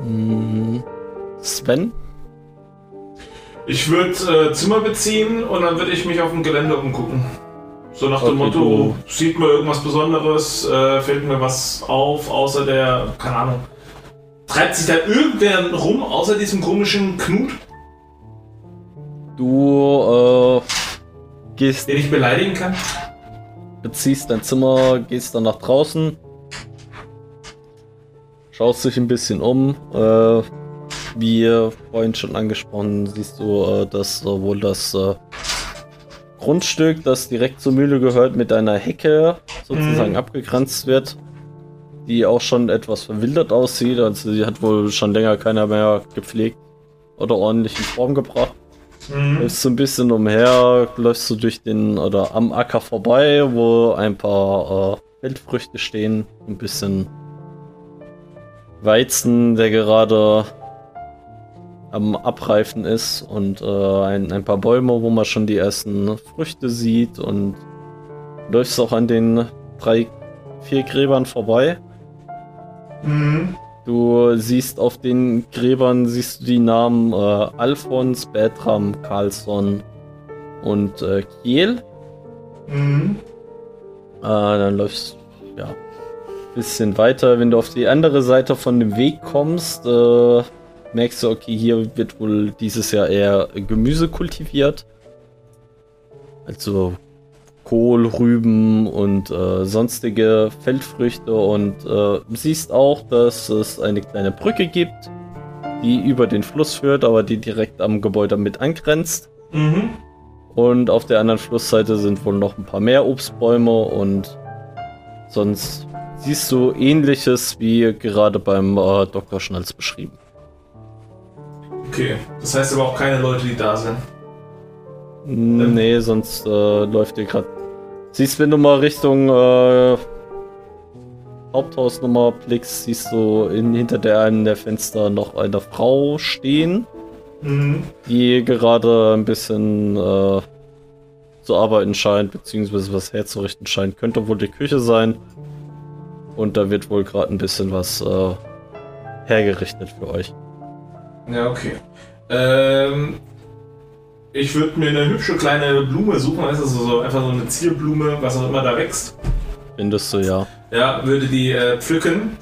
Hm, Sven? Ich würde äh, Zimmer beziehen und dann würde ich mich auf dem Gelände umgucken. So nach dem Okay, Motto, sieht mir irgendwas Besonderes, äh, fällt mir was auf, außer der, keine Ahnung. Treibt sich da irgendwer rum, außer diesem komischen Knut, Du äh, gehst, den ich beleidigen kann? beziehst dein Zimmer, gehst dann nach draußen, schaust dich ein bisschen um. Äh, wie vorhin schon angesprochen, siehst du, äh, dass wohl das äh, Grundstück, das direkt zur Mühle gehört, mit einer Hecke sozusagen Mhm. abgegrenzt wird, die auch schon etwas verwildert aussieht. Also sie hat wohl schon länger keiner mehr gepflegt oder ordentlich in Form gebracht. Mhm. Läufst so ein bisschen umher, läufst du durch den oder am Acker vorbei, wo ein paar äh, Feldfrüchte stehen, ein bisschen Weizen, der gerade am Abreifen ist und äh, ein, ein paar Bäume, wo man schon die ersten Früchte sieht und läufst auch an den drei, vier Gräbern vorbei. Mhm. Du siehst auf den Gräbern siehst du die Namen äh, Alfons, Bertram, Carlsson und äh, Kiel. Mhm. Äh, dann läufst du ja bisschen weiter. Wenn du auf die andere Seite von dem Weg kommst, äh, merkst du, okay, hier wird wohl dieses Jahr eher Gemüse kultiviert. Also Kohl, Rüben und äh, sonstige Feldfrüchte und äh, siehst auch, dass es eine kleine Brücke gibt, die über den Fluss führt, aber die direkt am Gebäude mit angrenzt. Mhm. Und auf der anderen Flussseite sind wohl noch ein paar mehr Obstbäume und sonst siehst du ähnliches wie gerade beim äh, Dr. Schnalz beschrieben. Okay. Das heißt aber auch keine Leute, die da sind. Nee, sonst äh, läuft dir gerade. Siehst, wenn du mal Richtung äh, Haupthaus nochmal blickst, siehst du in, hinter der einen der Fenster noch eine Frau stehen, Mhm. die gerade ein bisschen äh, zu arbeiten scheint, beziehungsweise was herzurichten scheint. Könnte wohl die Küche sein. Und da wird wohl gerade ein bisschen was äh, hergerichtet für euch. Ja, okay. Ähm, ich würde mir eine hübsche kleine Blume suchen, weißt du, so, einfach so eine Zierblume, was auch immer da wächst. Findest du ja. Ja, würde die äh, pflücken.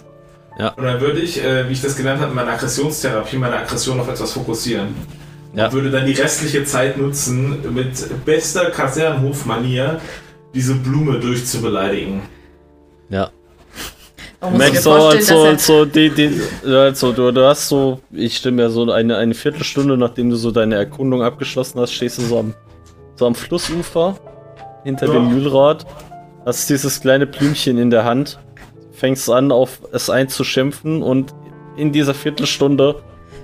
Ja. Und dann würde ich, äh, wie ich das gelernt habe, in meiner Aggressionstherapie, meine Aggression auf etwas fokussieren. Ja. Und würde dann die restliche Zeit nutzen, mit bester Kasernhofmanier diese Blume durchzubeleidigen. Man Merkst also, dass er, also, die, die, also du, du hast so, ich stimme ja so eine, eine Viertelstunde, nachdem du so deine Erkundung abgeschlossen hast, stehst du so am, so am Flussufer hinter Ja. dem Mühlrad, hast dieses kleine Blümchen in der Hand, fängst an, auf es einzuschimpfen und in dieser Viertelstunde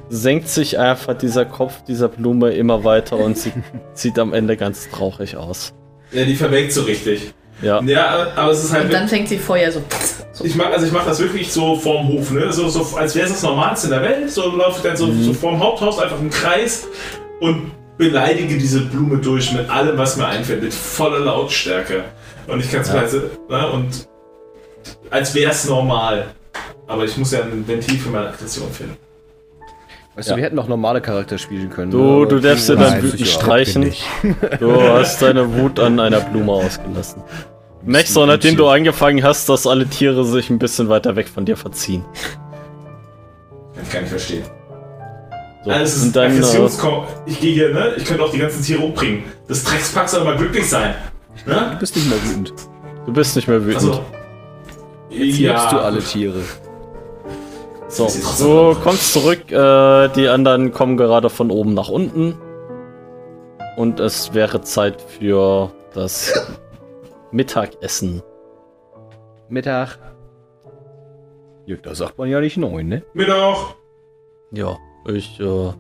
senkt sich einfach dieser Kopf dieser Blume immer weiter und sie sieht am Ende ganz traurig aus. Ja, die verwelkt so richtig. Ja. Ja, aber es ist halt. und dann fängt sie Feuer so. so. Ich mach, also ich mache das wirklich so vorm Hof, ne? So, so als wäre es das Normalste in der Welt. So laufe ich dann so, so vorm Haupthaus einfach im Kreis und beleidige diese Blume durch mit allem, was mir einfällt, mit voller Lautstärke. Und ich kann es Ja. ne? Und als wäre es normal. Aber ich muss ja ein Ventil für meine Aggression finden. Weißt Ja. du, wir hätten noch normale Charakter spielen können. Du- ne? du darfst dir das wütend sicher. streichen. Du hast deine Wut an einer Blume ausgelassen. Du merkst nachdem du angefangen hast, dass alle Tiere sich ein bisschen weiter weg von dir verziehen. Kann ich gar nicht verstehen. So, Alles ist und dann, äh, Ich gehe hier, ne? Ich könnte auch die ganzen Tiere umbringen. Das Dreckspack soll mal glücklich sein. Du Ne? bist nicht mehr wütend. du bist nicht mehr wütend. Also. Jetzt liebst du alle Tiere. So, du kommst zurück, äh, die anderen kommen gerade von oben nach unten. Und es wäre Zeit für das Mittagessen. Mittag. Ja, da sagt man ja nicht neun, ne? Mittag. Ja, ich, äh.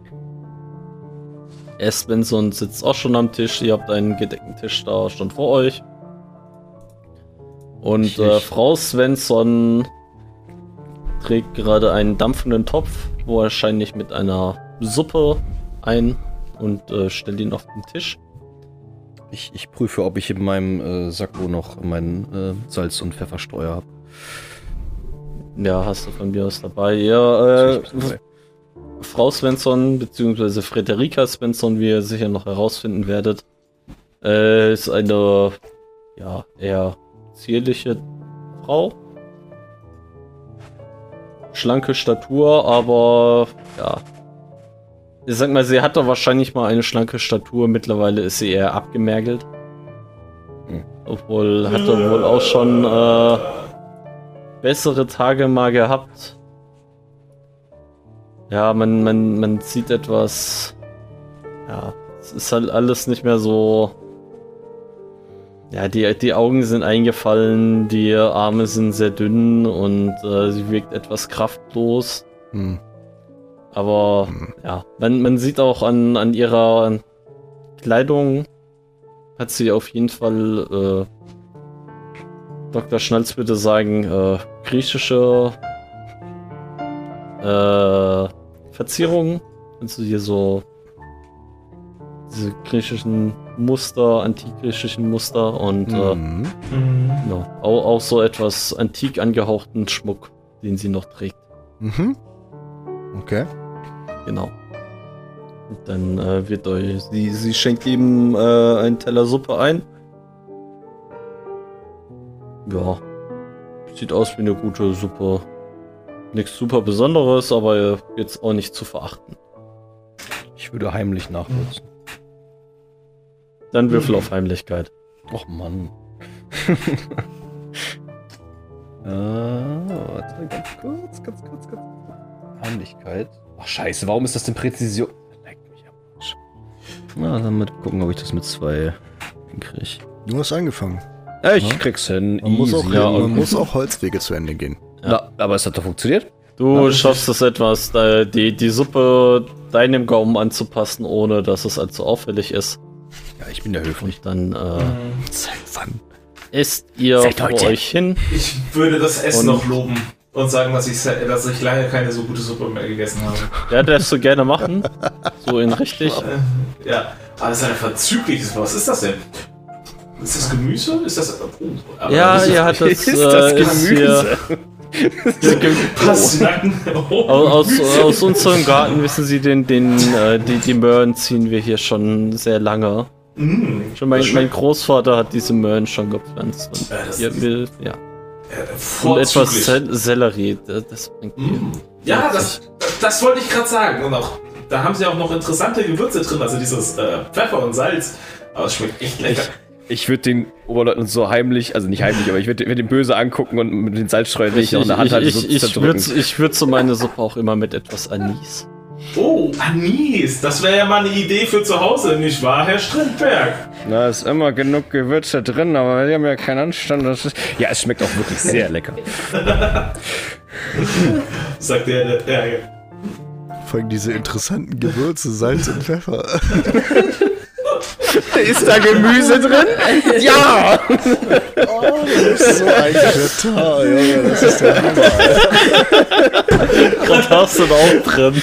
Erst Svensson sitzt auch schon am Tisch. Ihr habt einen gedeckten Tisch da schon vor euch. Und äh. Frau Svensson trägt gerade einen dampfenden Topf, wahrscheinlich mit einer Suppe ein und äh, stellt ihn auf den Tisch. Ich, ich prüfe, ob ich in meinem äh, Sakko noch meinen äh, Salz- und Pfefferstreuer habe. Ja, hast du von mir aus dabei. Ja, äh, Frau Svensson, beziehungsweise Frederika Svensson, wie ihr sicher noch herausfinden werdet, äh, ist eine, ja, eher zierliche Frau. Schlanke Statur, aber, ja. Ich sag mal, sie hatte wahrscheinlich mal eine schlanke Statur, mittlerweile ist sie eher abgemergelt. Hm. Obwohl, hatte wohl auch schon, äh, bessere Tage mal gehabt. Ja, man, man, man sieht etwas. Ja, es ist halt alles nicht mehr so. Ja, die, die Augen sind eingefallen, die Arme sind sehr dünn und äh, sie wirkt etwas kraftlos. Hm. Aber Hm. ja, man, man sieht auch an, an ihrer Kleidung, hat sie auf jeden Fall, äh, Dr. Schnalz würde sagen, äh, griechische äh, Verzierungen. Also hier so diese griechischen Muster, antikgriechischen Muster und äh, Mhm. Mhm. ja, auch, auch so etwas antik angehauchten Schmuck, den sie noch trägt. Mhm. Okay. Genau. Und dann äh, wird euch, sie, sie schenkt ihm äh, einen Teller Suppe ein. Ja. Sieht aus wie eine gute Suppe. Nichts super Besonderes, aber jetzt auch nicht zu verachten. Ich würde heimlich nachwürzen. Dann Würfel auf Heimlichkeit. Och Mann. äh, warte, ganz kurz, ganz kurz, ganz kurz. Heimlichkeit. Ach scheiße, warum ist das denn Präzision? Leck mich am Arsch. Na, dann mal gucken, ob ich das mit zwei hinkriege. Du hast angefangen. Ja, ich Ja. krieg's hin. Man, muss auch, ja, man muss auch Holzwege zu Ende gehen. Na, aber es hat doch funktioniert. Du schaffst es etwas, die, die Suppe deinem Gaumen anzupassen, ohne dass es allzu auffällig ist. Ja, ich bin ja höflich. Und dann äh, Wann? esst ihr Seid vor heute. euch hin. Ich würde das Essen noch loben und sagen, dass ich, dass ich lange keine so gute Suppe mehr gegessen habe. Ja, darfst du gerne machen. So in richtig. Ja, aber das ist ein verzügliches. Was ist das denn? Ist das Gemüse? Ist das. Oh, Ja, das ist ja, das, Ist das äh, ist hier. Oh, aus, aus, Gemüse. aus unserem Garten wissen Sie, den, den, äh, die, die Möhren ziehen wir hier schon sehr lange. Mm, Schon mein, das mein Großvater hat diese Möhren schon gepflanzt. Und Ja, das will, ja. äh, Und etwas. Sel Sellerie, das, das bringt viel. Mm. Ja, das, das wollte ich gerade sagen. Und auch, da haben sie auch noch interessante Gewürze drin, also dieses äh, Pfeffer und Salz. Aber es schmeckt echt lecker. Ich würde den Oberleutnant so heimlich, also nicht heimlich, aber ich würde würd den böse angucken und mit den Salzstreuern, die ich, noch in der Hand hatte, ich, so ich, ich, ich würze meine Suppe auch immer mit etwas Anis. Oh, Anis. Das wäre ja mal eine Idee für zu Hause, nicht wahr, Herr Strindberg? Da ist immer genug Gewürze drin, aber wir haben ja keinen Anstand. Das ist ja, es schmeckt auch wirklich sehr lecker. Sagt der, der, der Vor allem diese interessanten Gewürze, Salz und Pfeffer. Ist da Gemüse drin? Ja! so ein Kretar, Junge, das ist der Hammer. Gerade hast du da auch drin.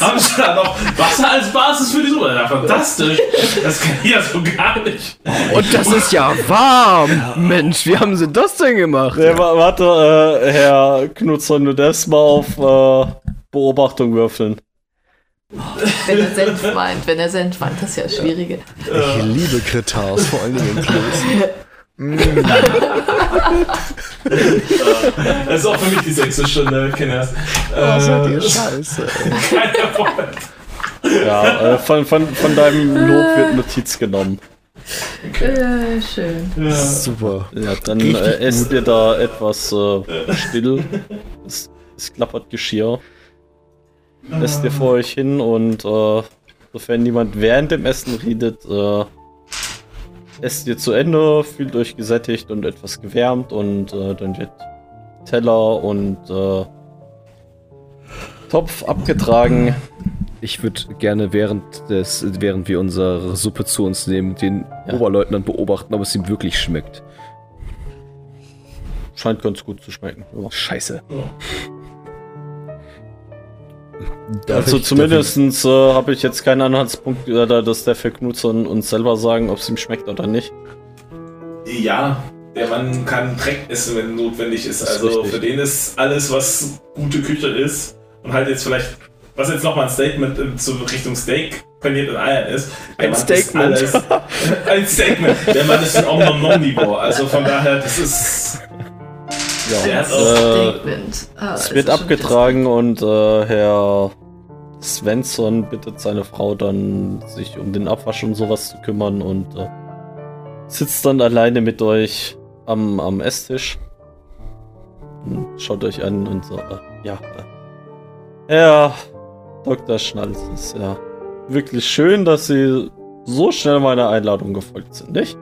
Haben sie da noch Wasser als Basis für die Suppe? Ja, fantastisch. Das kann ich ja so gar nicht. Und das ist ja warm! Mensch, wie haben sie das denn gemacht? Ja, wa- warte, äh, Herr Knutzon, du darfst mal auf äh, Beobachtung würfeln. Wenn er Senf meint, wenn er Senf meint, das ist ja schwierige. Ich liebe Kretars, vor allen Dingen in Klos. Das ist auch für mich die sechste Stunde, Kinders. Oh, seid ihr Äh, scheiße. keiner Freund. Ja, äh, von, von, von deinem Lob wird Notiz genommen. Äh, schön. Ja. Super. Ja, dann äh, esst ihr da etwas äh, still. Es, es klappert Geschirr. Esst ihr vor euch hin und äh, sofern niemand während dem Essen redet, äh, esst ihr zu Ende, fühlt euch gesättigt und etwas gewärmt und äh, dann wird Teller und äh, Topf abgetragen. Ich würde gerne während des, während wir unsere Suppe zu uns nehmen, den Ja. Oberleutnant beobachten, ob es ihm wirklich schmeckt. Scheint ganz gut zu schmecken. Ja. Scheiße. Darf also zumindest äh, habe ich jetzt keinen Anhaltspunkt, äh, da- dass der für Knudsen uns selber sagen, ob es ihm schmeckt oder nicht. Ja, der Mann kann Dreck essen, wenn notwendig ist. Ist Also richtig. für den ist alles, was gute Küche ist und halt jetzt vielleicht, was jetzt nochmal ein Statement in, zu Richtung Steak paniert in Eiern ist. Ein Statement. Ist alles, ein Statement. Der Mann ist ein Omnomnivore. Also von daher, das ist. Hat auch. Äh, Statement. Ah, es wird abgetragen und äh, Herr Svensson bittet seine Frau dann, sich um den Abwasch und sowas zu kümmern und äh, sitzt dann alleine mit euch am, am Esstisch. Und schaut euch an und so, äh, ja. Äh, ja, Dr. Schnalz, es ist ja wirklich schön, dass Sie so schnell meiner Einladung gefolgt sind, nicht?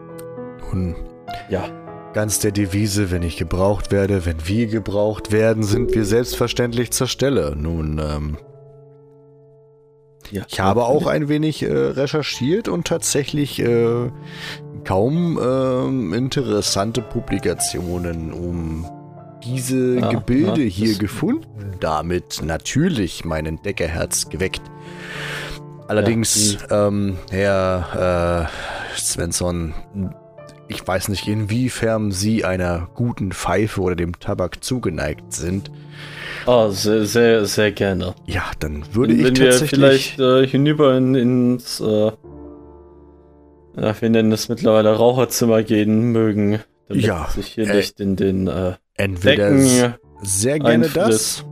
Nun, Ja. Ganz der Devise, wenn ich gebraucht werde, wenn wir gebraucht werden, sind wir selbstverständlich zur Stelle. Nun, ähm, ja. ich habe auch ein wenig äh, recherchiert und tatsächlich äh, kaum ähm, interessante Publikationen um diese Ja, Gebilde ja, hier gefunden. Damit natürlich mein Entdeckerherz geweckt. Allerdings, ähm, Herr äh, Svensson, ich weiß nicht, inwiefern Sie einer guten Pfeife oder dem Tabak zugeneigt sind. Ah, sehr, sehr, sehr gerne. Ja, dann würde wenn, ich wenn wir tatsächlich. vielleicht äh, hinüber in, ins, äh, wir nennen es mittlerweile Raucherzimmer gehen mögen, damit Ja, sich hier äh, nicht in den äh, entweder Decken sehr gerne das. einfrisst.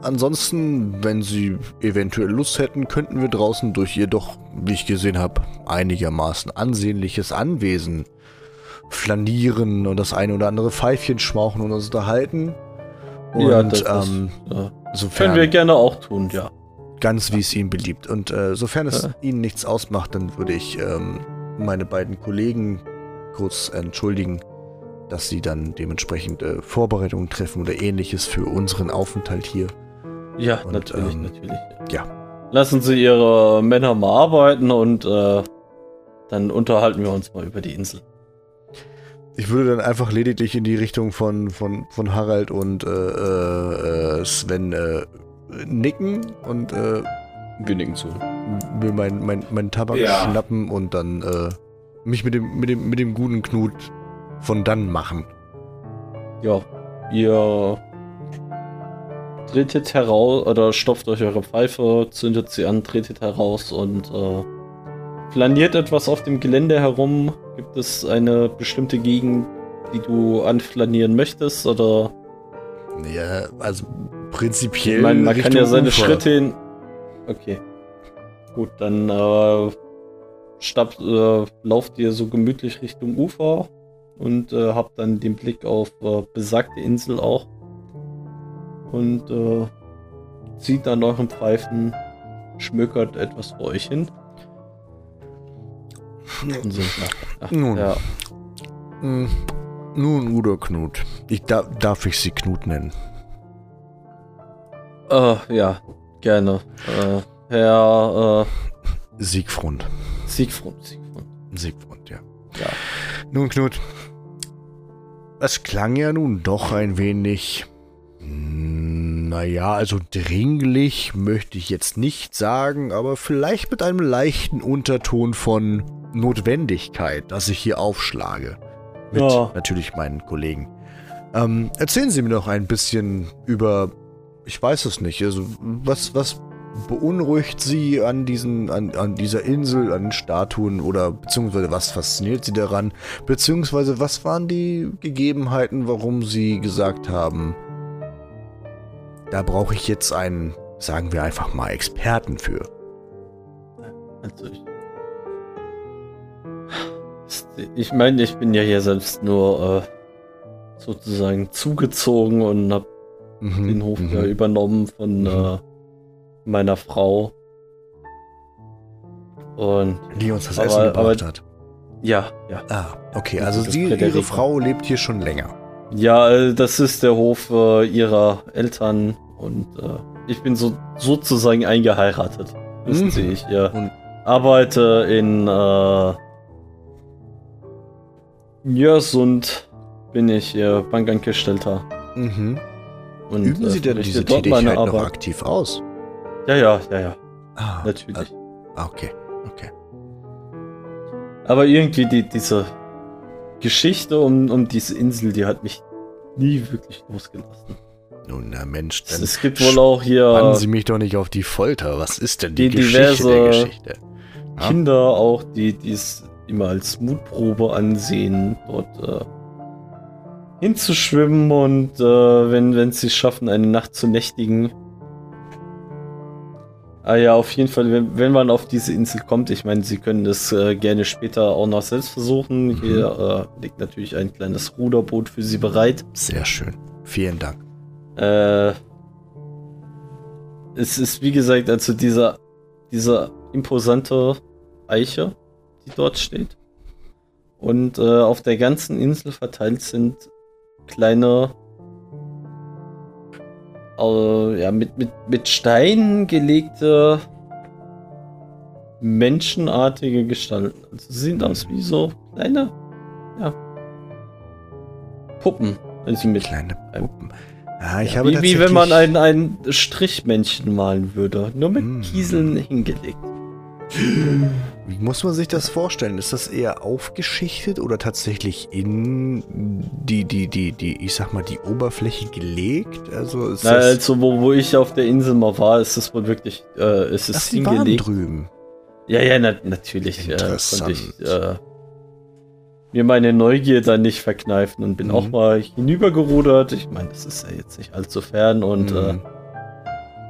Ansonsten, wenn Sie eventuell Lust hätten, könnten wir draußen durch Ihr doch, wie ich gesehen habe, einigermaßen ansehnliches Anwesen flanieren und das eine oder andere Pfeifchen schmauchen und uns unterhalten. Und ja, das, ähm, äh, sofern, können wir gerne auch tun, ja. ganz wie es Ihnen beliebt. Und äh, sofern es Ja. Ihnen nichts ausmacht, dann würde ich ähm, meine beiden Kollegen kurz entschuldigen, dass sie dann dementsprechend äh, Vorbereitungen treffen oder ähnliches für unseren Aufenthalt hier. Ja, Und, natürlich, ähm, natürlich. ja. Lassen Sie Ihre Männer mal arbeiten und äh, dann unterhalten wir uns mal über die Insel. Ich würde dann einfach lediglich in die Richtung von, von, von Harald und äh, äh, äh, Sven äh, nicken und äh, Wir nicken zu. mir meinen mein, mein Tabak Ja. schnappen und dann äh, mich mit dem, mit, dem, mit dem guten Knut von dann machen. Ja, ihr tretet heraus oder stopft euch eure Pfeife, zündet sie an, tretet heraus und äh, flaniert etwas auf dem Gelände herum. Gibt es eine bestimmte Gegend, die du anflanieren möchtest? Oder Ja, also ich prinzipiell. meine, man kann Richtung ja seine Ufer. Schritte hin. Okay. Gut, dann äh, stapp, äh, lauft ihr so gemütlich Richtung Ufer und äh, habt dann den Blick auf äh, besagte Insel auch. Und äh, zieht an euren Pfeifen, schmökert etwas vor euch hin. So, ach, Nun. ja, Hm, Nun, guter Knut. Ich da, darf ich Sie Knut nennen? äh, ja, gerne. Äh, Herr äh, Siegfried. Siegfried, Siegfried. Siegfried, ja. Ja. Nun, Knut. Es klang ja nun doch ein wenig. Naja, also dringlich möchte ich jetzt nicht sagen, aber vielleicht mit einem leichten Unterton von Notwendigkeit, dass ich hier aufschlage. Mit Ja. natürlich meinen Kollegen. Ähm, erzählen Sie mir noch ein bisschen über. Ich weiß es nicht. Also, was, was beunruhigt Sie an, diesen, an, an dieser Insel, an den Statuen oder beziehungsweise was fasziniert Sie daran? Beziehungsweise was waren die Gegebenheiten, warum Sie gesagt haben, da brauche ich jetzt einen, sagen wir einfach mal, Experten für? Also ich. Ich meine, ich bin ja hier selbst nur äh, sozusagen zugezogen und habe Mhm, den Hof mhm. ja übernommen von Mhm. äh, meiner Frau. Und Die uns das Aber- Essen gebracht hat. ja, ja. Ah, okay, also Sie, Ihre. Frau lebt hier schon länger. Ja, äh, das ist der Hof äh, ihrer Eltern und äh, ich bin so sozusagen eingeheiratet. Wissen Mhm. Sie, ich Und- arbeite in äh, Jörsund bin ich äh, Bankangestellter. Mhm. Und, Üben äh, Sie denn verrichte diese Tätigkeit noch Arbeit. aktiv aus? Ja, ja, ja, ja, Ah, natürlich. Ah, okay, okay. Aber irgendwie die, diese Geschichte um, um diese Insel, die hat mich nie wirklich losgelassen. Nun, na Mensch, Es, dann es gibt wohl auch hier Sie mich doch nicht auf die Folter. Was ist denn die, Die Geschichte der Geschichte? Ja? Kinder auch, die dies immer als Mutprobe ansehen, dort äh, hinzuschwimmen und äh, wenn, wenn sie es schaffen, eine Nacht zu nächtigen. Ah ja, auf jeden Fall, wenn, wenn man auf diese Insel kommt, ich meine, sie können das äh, gerne später auch noch selbst versuchen. Mhm. Hier äh, liegt natürlich ein kleines Ruderboot für sie bereit. Sehr schön. Vielen Dank. Äh, es ist wie gesagt, also dieser, dieser imposante Eiche, die dort steht. Und äh, auf der ganzen Insel verteilt sind kleine, äh, ja, mit, mit, mit Steinen gelegte menschenartige Gestalten. Also sie sehen aus wie so kleine, ja, Puppen. Also mit Kleine Puppen. Ja, ich ja, habe wie, wie wenn man ein, ein Strichmännchen malen würde. Nur mit Mm. Kieseln hingelegt. Wie muss man sich das vorstellen? Ist das eher aufgeschichtet oder tatsächlich in die, die, die, die, ich sag mal, die Oberfläche gelegt? Also Na, also, wo, wo ich auf der Insel mal war, ist es wohl wirklich, äh, ist es hingelegt. drüben. Ja, ja, na, natürlich äh, Interessant. konnte ich äh, mir meine Neugier dann nicht verkneifen und bin Mhm. auch mal hinübergerudert. Ich meine, das ist ja jetzt nicht allzu fern und äh, Mhm.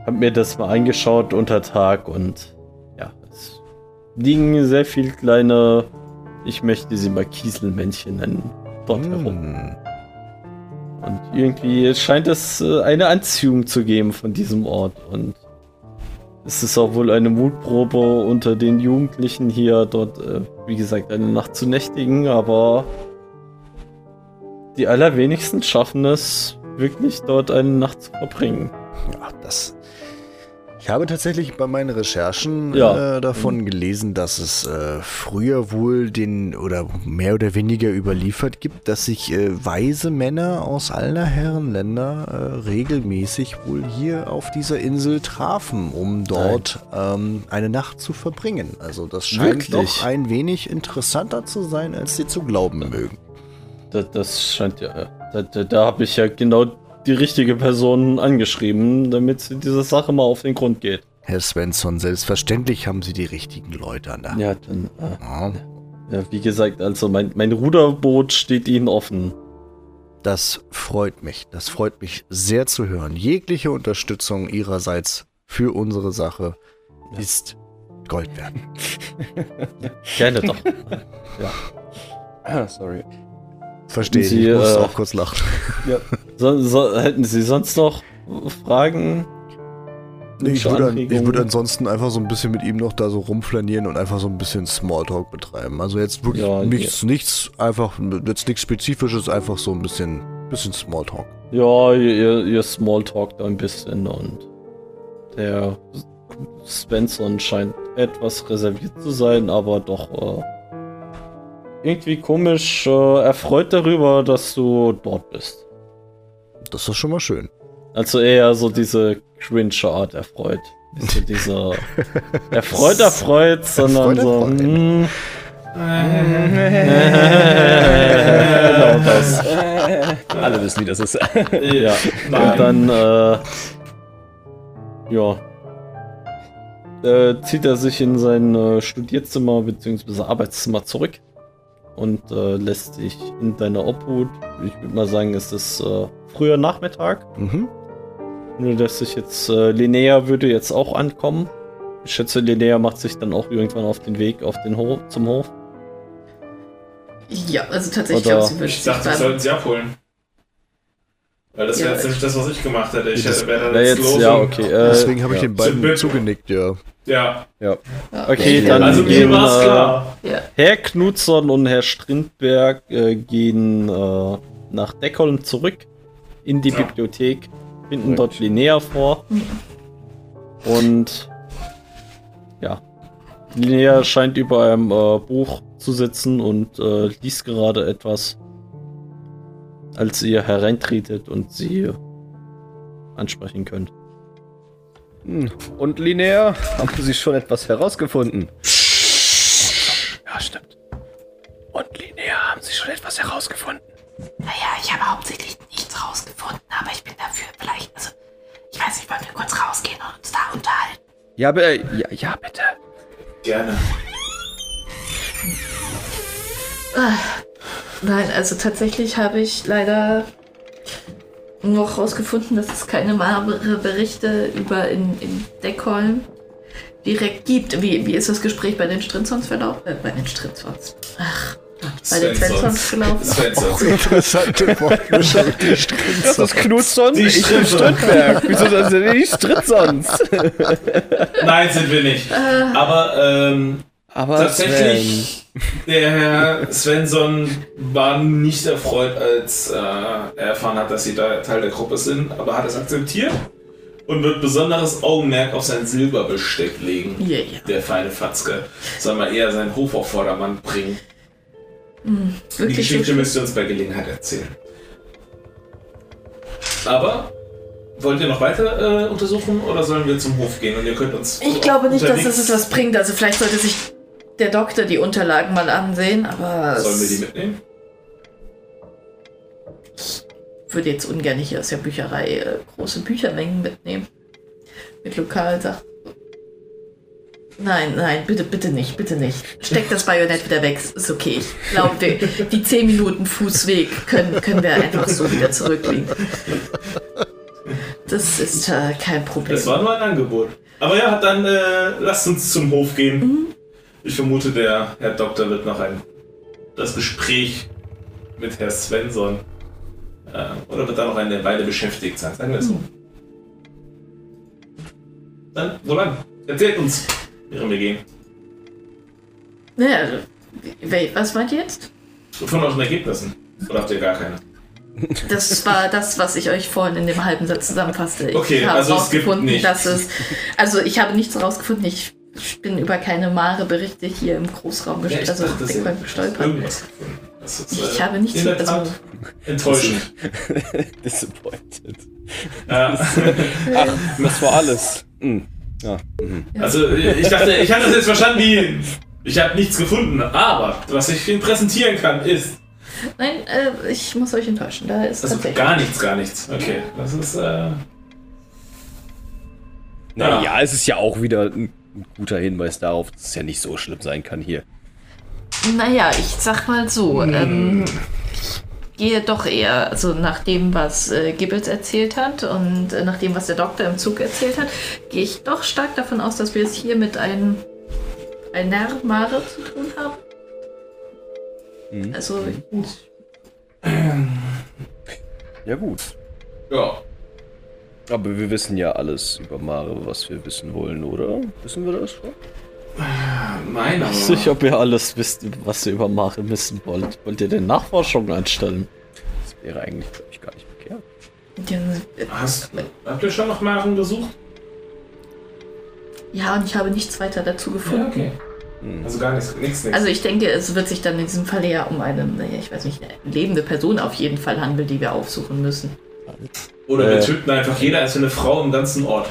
hab mir das mal angeschaut unter Tag und ja, es liegen sehr viel kleine, ich möchte sie mal Kieselmännchen nennen, dort herum. Mhm. Und irgendwie scheint es äh, eine Anziehung zu geben von diesem Ort. Und es ist auch wohl eine Mutprobe unter den Jugendlichen hier, dort, äh, wie gesagt, eine Nacht zu nächtigen. Aber die allerwenigsten schaffen es, wirklich dort eine Nacht zu verbringen. Ja, das. Ich habe tatsächlich bei meinen Recherchen Ja. äh, davon gelesen, dass es äh, früher wohl den oder mehr oder weniger überliefert gibt, dass sich äh, weise Männer aus aller Herren Länder äh, regelmäßig wohl hier auf dieser Insel trafen, um dort ähm, eine Nacht zu verbringen. Also das scheint Wirklich? doch ein wenig interessanter zu sein, als sie zu glauben mögen. Das, das scheint ja. Da, da, da habe ich ja genau die richtige Person angeschrieben, damit sie dieser Sache mal auf den Grund geht. Herr Svensson, selbstverständlich haben Sie die richtigen Leute an der Hand. Ja, dann. Äh, Ja. Ja, wie gesagt, also mein, mein Ruderboot steht Ihnen offen. Das freut mich. Das freut mich sehr zu hören. Jegliche Unterstützung Ihrerseits für unsere Sache ist Gold wert. Gerne doch. Ah, sorry. Verstehe ich. Sie, Ich muss äh, auch kurz lachen. So, so, hätten Sie sonst noch Fragen? Nee, ich, würde, ich würde ansonsten einfach so ein bisschen mit ihm noch da so rumflanieren und einfach so ein bisschen Smalltalk betreiben. Also jetzt wirklich Ja, nichts, nichts, einfach jetzt nichts Spezifisches, einfach so ein bisschen, bisschen Smalltalk. Ja, ihr, ihr, ihr Smalltalkt ein bisschen und der Svensson scheint etwas reserviert zu sein, aber doch äh, irgendwie komisch äh, erfreut darüber, dass du dort bist. Das ist schon mal schön. Also eher so diese cringe Art erfreut. Nicht so dieser erfreut erfreut, sondern Erfreut, so. erfreut. hm, genau das. Alle wissen, wie das ist. Ja. Nein. Und dann, äh, ja. Äh, zieht er sich in sein äh, Studierzimmer bzw. Arbeitszimmer zurück und äh, lässt sich in deiner Obhut. Ich würde mal sagen, es ist äh, früher Nachmittag. Mhm. Nur dass sich jetzt äh, Linnea würde jetzt auch ankommen. Ich schätze, Linnea macht sich dann auch irgendwann auf den Weg auf den Hof, zum Hof. Ja, also tatsächlich Oder- glaube sie wünscht Ich dachte, wir sollten sie abholen. Weil das wäre Ja, jetzt nämlich das, was ich gemacht hätte. Ich Das hätte wäre dann Ja, jetzt jetzt, los ja, okay. Äh, Deswegen habe ich ja. den beiden zugenickt, ja. Ja, Okay, Ja, dann also mir gehen, war's äh, klar. Ja. Herr Knudson und Herr Strindberg äh, gehen äh, nach Deckholm zurück in die Ja. Bibliothek, finden dort Linnea vor. Und ja, Linnea scheint über einem äh, Buch zu sitzen und äh, liest gerade etwas, als ihr hereintretet und sie ansprechen könnt. Hm, Und Linnea, haben Sie schon etwas herausgefunden? Ja, stimmt. Und Linnea, haben Sie schon etwas herausgefunden? Naja, ich habe hauptsächlich nichts rausgefunden, aber ich bin dafür vielleicht, also, ich weiß nicht, wollen wir kurz rausgehen und uns da unterhalten? Ja, be- ja, ja, bitte. Gerne. Nein, also tatsächlich habe ich leider noch rausgefunden, dass es keine magere Berichte über in, in Deckholm direkt gibt. Wie, wie ist das Gespräch bei den Strinzons verlaufen? Äh, bei den Strinzons. Ach, bei den Svensons gelaufen. Svensons. Interessante Wortmischung. Die Das ist Knudson, Die ich bin. Strindberg. Wieso sind Sie nicht Stritzons? Nein, sind wir nicht. Aber ähm, Aber tatsächlich, der Herr Svensson war nicht erfreut, als äh, er erfahren hat, dass sie da Teil der Gruppe sind, aber hat es akzeptiert und wird besonderes Augenmerk auf sein Silberbesteck legen. Ja, ja. Der feine Fatzke. Soll mal eher seinen Hof auf Vordermann bringen. Die Wirklich Geschichte so müsst ihr uns bei Gelegenheit erzählen. Aber wollt ihr noch weiter äh, untersuchen oder sollen wir zum Hof gehen und ihr könnt uns. Ich glaube nicht, dass das etwas bringt. Also vielleicht sollte sich der Doktor die Unterlagen mal ansehen, aber Sollen wir die mitnehmen? würde jetzt ungern hier aus der Bücherei äh, große Büchermengen mitnehmen. Mit Lokalsachen. Nein, nein, bitte, bitte nicht, bitte nicht. Steck das Bajonett wieder weg, ist okay. Ich glaube, die, die 10 Minuten Fußweg können, können wir einfach so wieder zurücklegen. Das ist äh, kein Problem. Das war nur ein Angebot. Aber ja, dann äh, lasst uns zum Hof gehen. Mhm. Ich vermute, der Herr Doktor wird noch ein das Gespräch mit Herr Svensson äh, oder wird da noch eine Weile beschäftigt sein, sagen wir es so. Mhm. Dann, wo lang? Erzählt uns, während wir gehen. Naja, also, was meint ihr jetzt? Von euren Ergebnissen. Oder habt ihr gar keine? Das war das, was ich euch vorhin in dem halben Satz zusammenfasste. Ich Okay, habe also es gibt nichts. dass es. Also ich habe nichts rausgefunden. Ich bin über keine Mare-Berichte hier im Großraum Ja, gestolpert. ich also dachte, gestolpert. irgendwas gefunden. Das ist, Ich habe nichts in also- enttäuschend. Disappointed. Ja. Ach, das war alles. Hm. Ja. Mhm. Also ich dachte, ich hatte das jetzt verstanden wie, ich habe nichts gefunden, aber was ich Ihnen präsentieren kann ist, Nein, äh, ich muss euch enttäuschen. Da ist also tatsächlich. gar nichts, gar nichts. Okay, das ist, äh, Naja, Ja. es ist ja auch wieder ein ein guter Hinweis darauf, dass es ja nicht so schlimm sein kann hier. Naja, ich sag mal so. Ähm, ich gehe doch eher, also nach dem, was äh, Gibbels erzählt hat und äh, nach dem, was der Doktor im Zug erzählt hat, gehe ich doch stark davon aus, dass wir es hier mit einem einer Mare zu tun haben. Mhm. Also, Ja gut. ja. Aber wir wissen ja alles über Mare, was wir wissen wollen, oder? Wissen wir das schon? Nein, Ich weiß nicht, ob ihr alles wisst, was ihr über Mare wissen wollt. Wollt ihr denn Nachforschungen einstellen? Das wäre eigentlich, glaube ich, gar nicht verkehrt. ja, Hast, habt ihr schon noch Maren besucht? ja, und ich habe nichts weiter dazu gefunden. okay. Hm. Also gar nichts, nichts, nichts. Also ich denke, es wird sich dann in diesem Fall eher um eine, ich weiß nicht, eine lebende Person auf jeden Fall handeln, die wir aufsuchen müssen. Oder wir äh, töten einfach jede einzelne Frau im ganzen Ort.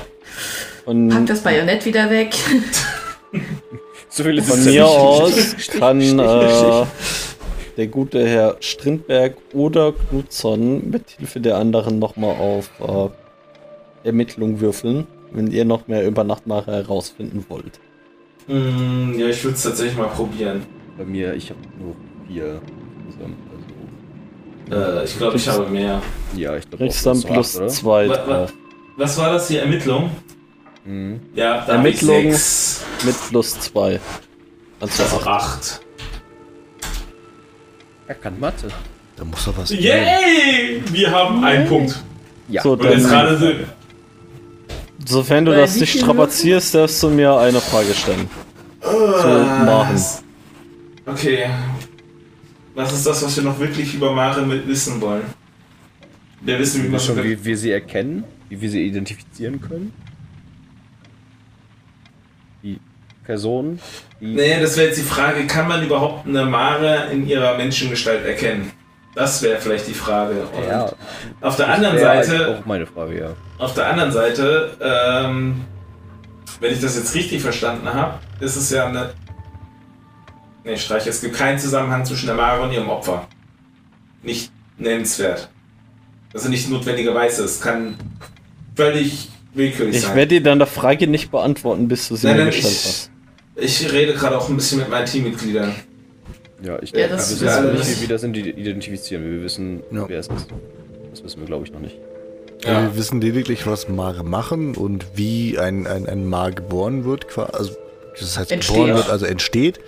Von, Pack das Bajonett wieder weg. So viel ist von mir nicht. aus kann äh, der gute Herr Strindberg oder Knudson mit Hilfe der anderen nochmal auf äh, Ermittlung würfeln, wenn ihr noch mehr über Nachtmache herausfinden wollt. Hm, ja, ich würde es tatsächlich mal probieren. Bei mir, ich habe nur vier zusammen. Äh, ich glaube, ich habe mehr. ja, ich glaube Kriegst dann plus oder? zwei Wa- wa-. Was war das hier? Ermittlung? Mhm. Ja, da Ermittlung. Ich. Mit plus zwei. Also Also acht. acht. Er kann Mathe. Da muss doch was. Yay! Wir haben einen Punkt. Ja. So, dann, gerade sind. sofern du das nicht strapazierst, darfst du mir eine Frage stellen. machen. Okay. Was ist das, was wir noch wirklich über Mare mit wissen wollen? Wir wissen, wie wir schon, wie wir sie erkennen? Wie wir sie identifizieren können? Die Person? Die Nee, das wäre jetzt die Frage, kann man überhaupt eine Mare in ihrer Menschengestalt erkennen? Das wäre vielleicht die Frage. Und Ja, auf der anderen Seite, Auch meine Frage, ja. auf der anderen Seite, ähm, wenn ich das jetzt richtig verstanden habe, ist es ja eine. Nee, streich, es gibt keinen Zusammenhang zwischen der Mare und ihrem Opfer. Nicht nennenswert. Also nicht notwendigerweise. Es kann völlig willkürlich Ich sein. werde dir deine Frage nicht beantworten, bis du sie Nein, mir nein, gestellt ich- hast. Ich rede gerade auch ein bisschen mit meinen Teammitgliedern. Ja, ich Ja, wir das wissen wissen wir nicht, wie wir das identifizieren. Wir wissen, Ja. wer es ist. Das wissen wir, glaube ich, noch nicht. Ja. Wir wissen lediglich, was Mare machen und wie ein, ein, ein Mar geboren wird. Also, das heißt, Entsteht. geboren wird, also entsteht.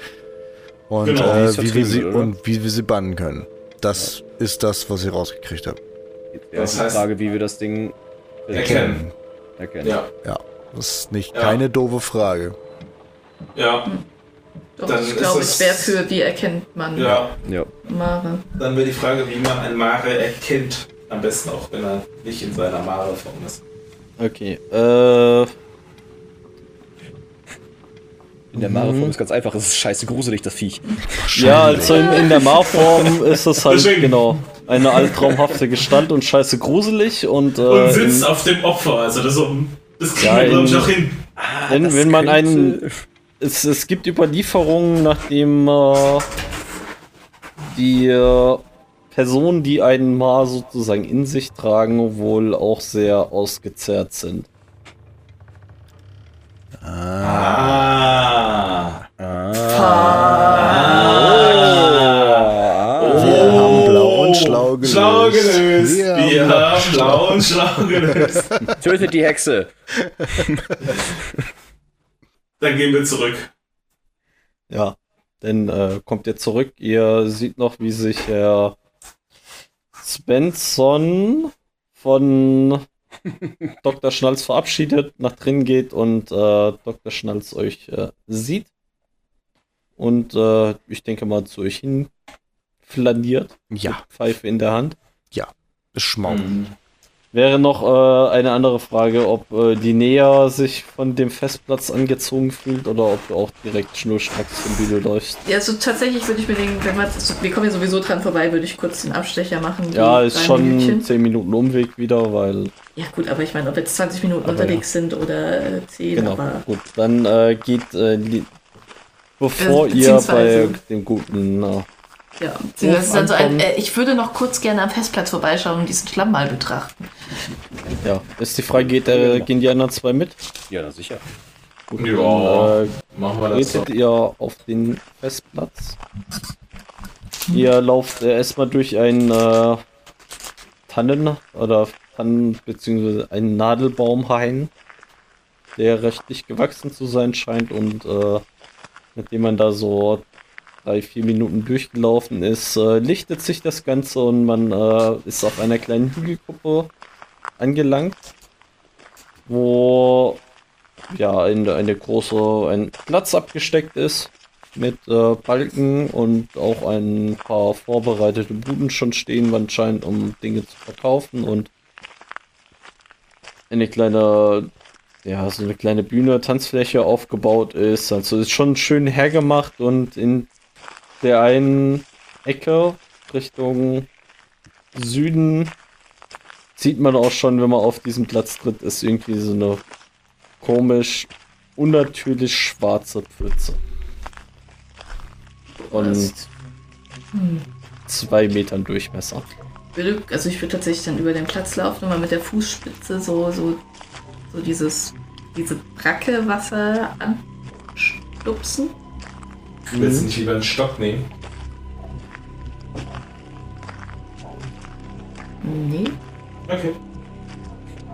Und, Genau, wie äh, wie wir sie, oder? und wie wir sie bannen können. Das ist das, was ich rausgekriegt habe. Jetzt wäre Das die heißt- Frage, wie wir das Ding Erkennen. erkennen. Ja. Ja, das ist nicht Ja. keine doofe Frage. Ja. Doch, Dann ich ist glaube, es- ich wäre für, wie erkennt man Ja. Ja. Mare. Dann wäre die Frage, wie man einen Mare erkennt. Am besten auch, wenn er nicht in seiner Mare-Form ist. Okay, äh, In der Mare-Form ist ganz einfach. Es ist scheiße gruselig, das Viech. ja, also in, in der Mar-Form ist es halt Deswegen. genau eine albtraumhafte Gestalt und scheiße gruselig und, äh, Und sitzt in, auf dem Opfer. Also das, das kriegen Ja, wir, glaube ich, auch hin. wenn, das wenn man einen es, es gibt Überlieferungen, nachdem äh, die äh, Personen, die einen mal sozusagen in sich tragen, wohl auch sehr ausgezehrt sind. Ah. Wir haben blau und schlau gelöst. Schlau gelöst. Wir Wir haben haben blau und schlau gelöst. Tötet die Hexe. Dann gehen wir zurück. Ja, dann äh, kommt ihr zurück. Ihr seht noch, wie sich Herr Svensson von Dr. Schnalz verabschiedet, nach drin geht und äh, Dr. Schnalz euch äh, sieht. Und äh, ich denke mal zu euch hin flaniert. Ja. Pfeife in der Hand. Schmaum. Mhm. Wäre noch äh, eine andere Frage, ob äh, die Nea sich von dem Festplatz angezogen fühlt oder ob du auch direkt schnurstracks vom Bühne läufst. Ja, also tatsächlich würde ich mir denken, wenn wir, wir kommen ja sowieso dran vorbei, würde ich kurz den Abstecher machen. Ja, ist schon Minütchen. 10 Minuten Umweg wieder, weil Ja gut, aber ich meine, ob jetzt 20 Minuten Aber unterwegs sind oder äh, 10, Genau, aber gut. Dann äh, geht, äh, bevor Äh, ihr bei dem guten, ja. Das ist dann so ein, äh, ich würde noch kurz gerne am Festplatz vorbeischauen und diesen Schlamm mal betrachten. ja, ist die Frage, geht, äh, gehen die anderen zwei mit? Ja, na sicher. Gut, Ja. dann äh, Machen wir das so. tretet ihr auf den Festplatz. Ihr lauft äh, erstmal durch einen äh, Tannen oder Tannen beziehungsweise einen Nadelbaumhain, der recht dicht gewachsen zu sein scheint und äh, mit dem man da so drei, vier Minuten durchgelaufen ist, äh, lichtet sich das Ganze und man äh, ist auf einer kleinen Hügelkuppe angelangt, wo ja eine, eine große ein Platz abgesteckt ist mit äh, Balken und auch ein paar vorbereitete Buden schon stehen, anscheinend um Dinge zu verkaufen und eine kleine ja so eine kleine Bühne Tanzfläche aufgebaut ist. Also ist schon schön hergemacht und in der einen Ecke Richtung Süden sieht man auch schon, wenn man auf diesen Platz tritt, ist irgendwie so eine komisch, unnatürlich schwarze Pfütze. Das- zwei Metern Durchmesser. also ich würde tatsächlich dann über den Platz laufen und mal mit der Fußspitze so, so, so dieses, diese Bracke Wasser anstupsen. Willst du nicht lieber einen Stock nehmen? Nee. Okay.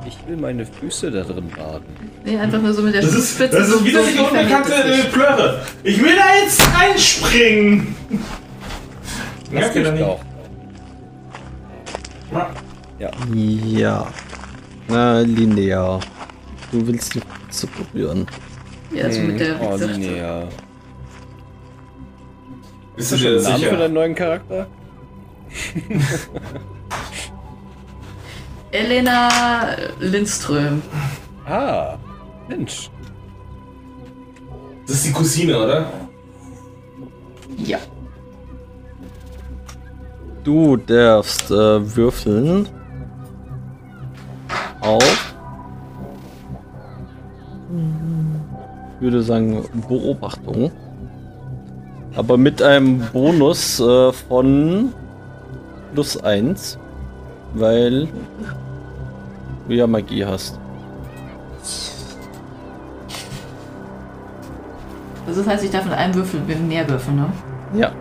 Ich will meine Füße da drin baden. Nee, einfach nur so mit der Das ist, Fußspitze. das so, ist wieder so die unbekannte äh, sich. Plörre. Ich will da jetzt reinspringen. Ja, Das okay, dann auch. Ja. Ja. Na, linear. Du willst die Pfütze berühren. Ja, so mit der, Oh, linear. Bist du dir das Namen für sicher? deinen neuen Charakter? Elena Lindström. Ah, Mensch. Das ist die Cousine, oder? Ja. Du darfst äh, würfeln auf. Ich würde sagen Beobachtung. Aber mit einem Bonus äh, von plus 1, weil du ja Magie hast. Also das heißt, ich darf mit einem Würfel mehr würfeln, ne? Ja.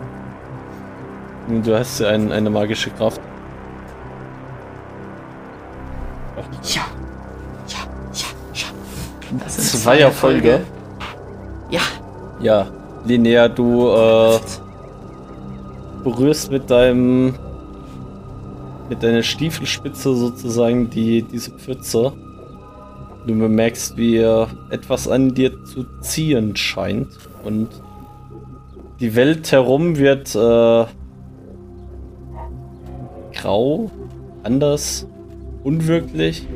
Du hast ja ein, eine magische Kraft. Ja. Ja, ja, ja. Das sind Zwei Erfolge. Ja. Ja, linear, du äh, berührst mit deinem mit deiner Stiefelspitze sozusagen die diese Pfütze. Du bemerkst, wie etwas an dir zu ziehen scheint und die Welt herum wird äh, grau, anders, unwirklich,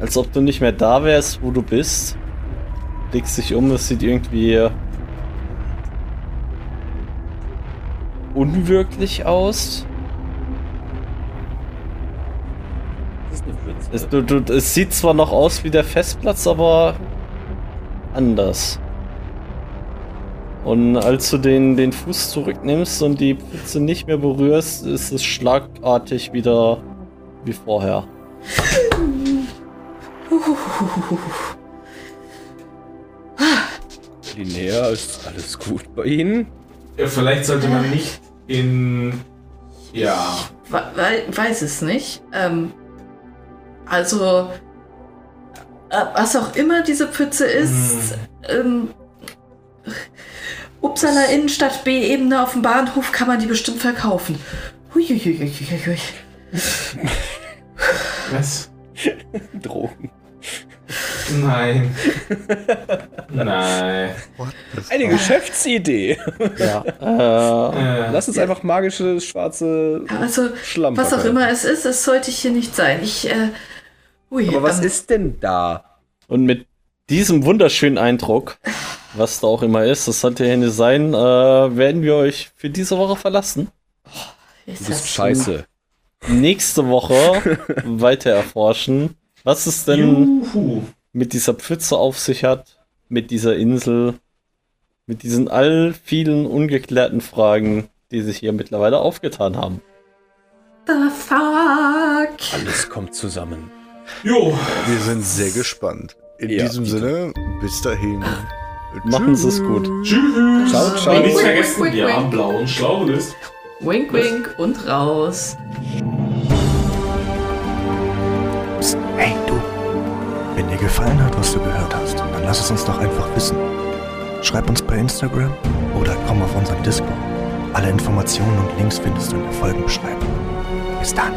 als ob du nicht mehr da wärst, wo du bist. Legst dich um, es sieht irgendwie unwirklich aus. Das ist eine Pfütze. Es, du, du, es sieht zwar noch aus wie der Festplatz, aber anders. Und als du den, den Fuß zurücknimmst und die Pfütze nicht mehr berührst, ist es schlagartig wieder wie vorher. Linnea, ist alles gut bei Ihnen? Ja, vielleicht sollte man nicht in. Ja. We weiß es nicht. Ähm, also, äh, was auch immer diese Pfütze ist, ähm, Uppsala Innenstadt B-Ebene auf dem Bahnhof kann man die bestimmt verkaufen. Huiuiuiuiui. Was? Drogen. Nein. Nein. Eine Geschäftsidee. Ja. Äh, Äh, Lass uns einfach magische schwarze Also, Schlamm was auch immer es ist, es sollte hier nicht sein. Ich, äh, ui, Aber was ähm, ist denn da? und mit diesem wunderschönen Eindruck, was da auch immer ist, das sollte hier nicht sein, äh, werden wir euch für diese Woche verlassen. ist Du bist das- scheiße. Nächste Woche weiter erforschen, was es denn Juhu. Mit dieser Pfütze auf sich hat, mit dieser Insel, mit diesen all vielen ungeklärten Fragen, die sich hier mittlerweile aufgetan haben. The fuck? Alles kommt zusammen. Jo. Wir sind sehr gespannt. In Ja, diesem. Sinne, bis dahin. Machen Sie es gut. Tschüss. Ciao, ciao. Und nicht Wink, vergessen, wink, wir wink. haben blau und schlau gelöst. Wink, wink und raus. Wenn dir gefallen hat, was du gehört hast, dann lass es uns doch einfach wissen. Schreib uns bei Instagram oder komm auf unseren Discord. Alle Informationen und Links findest du in der Folgenbeschreibung. Bis dann.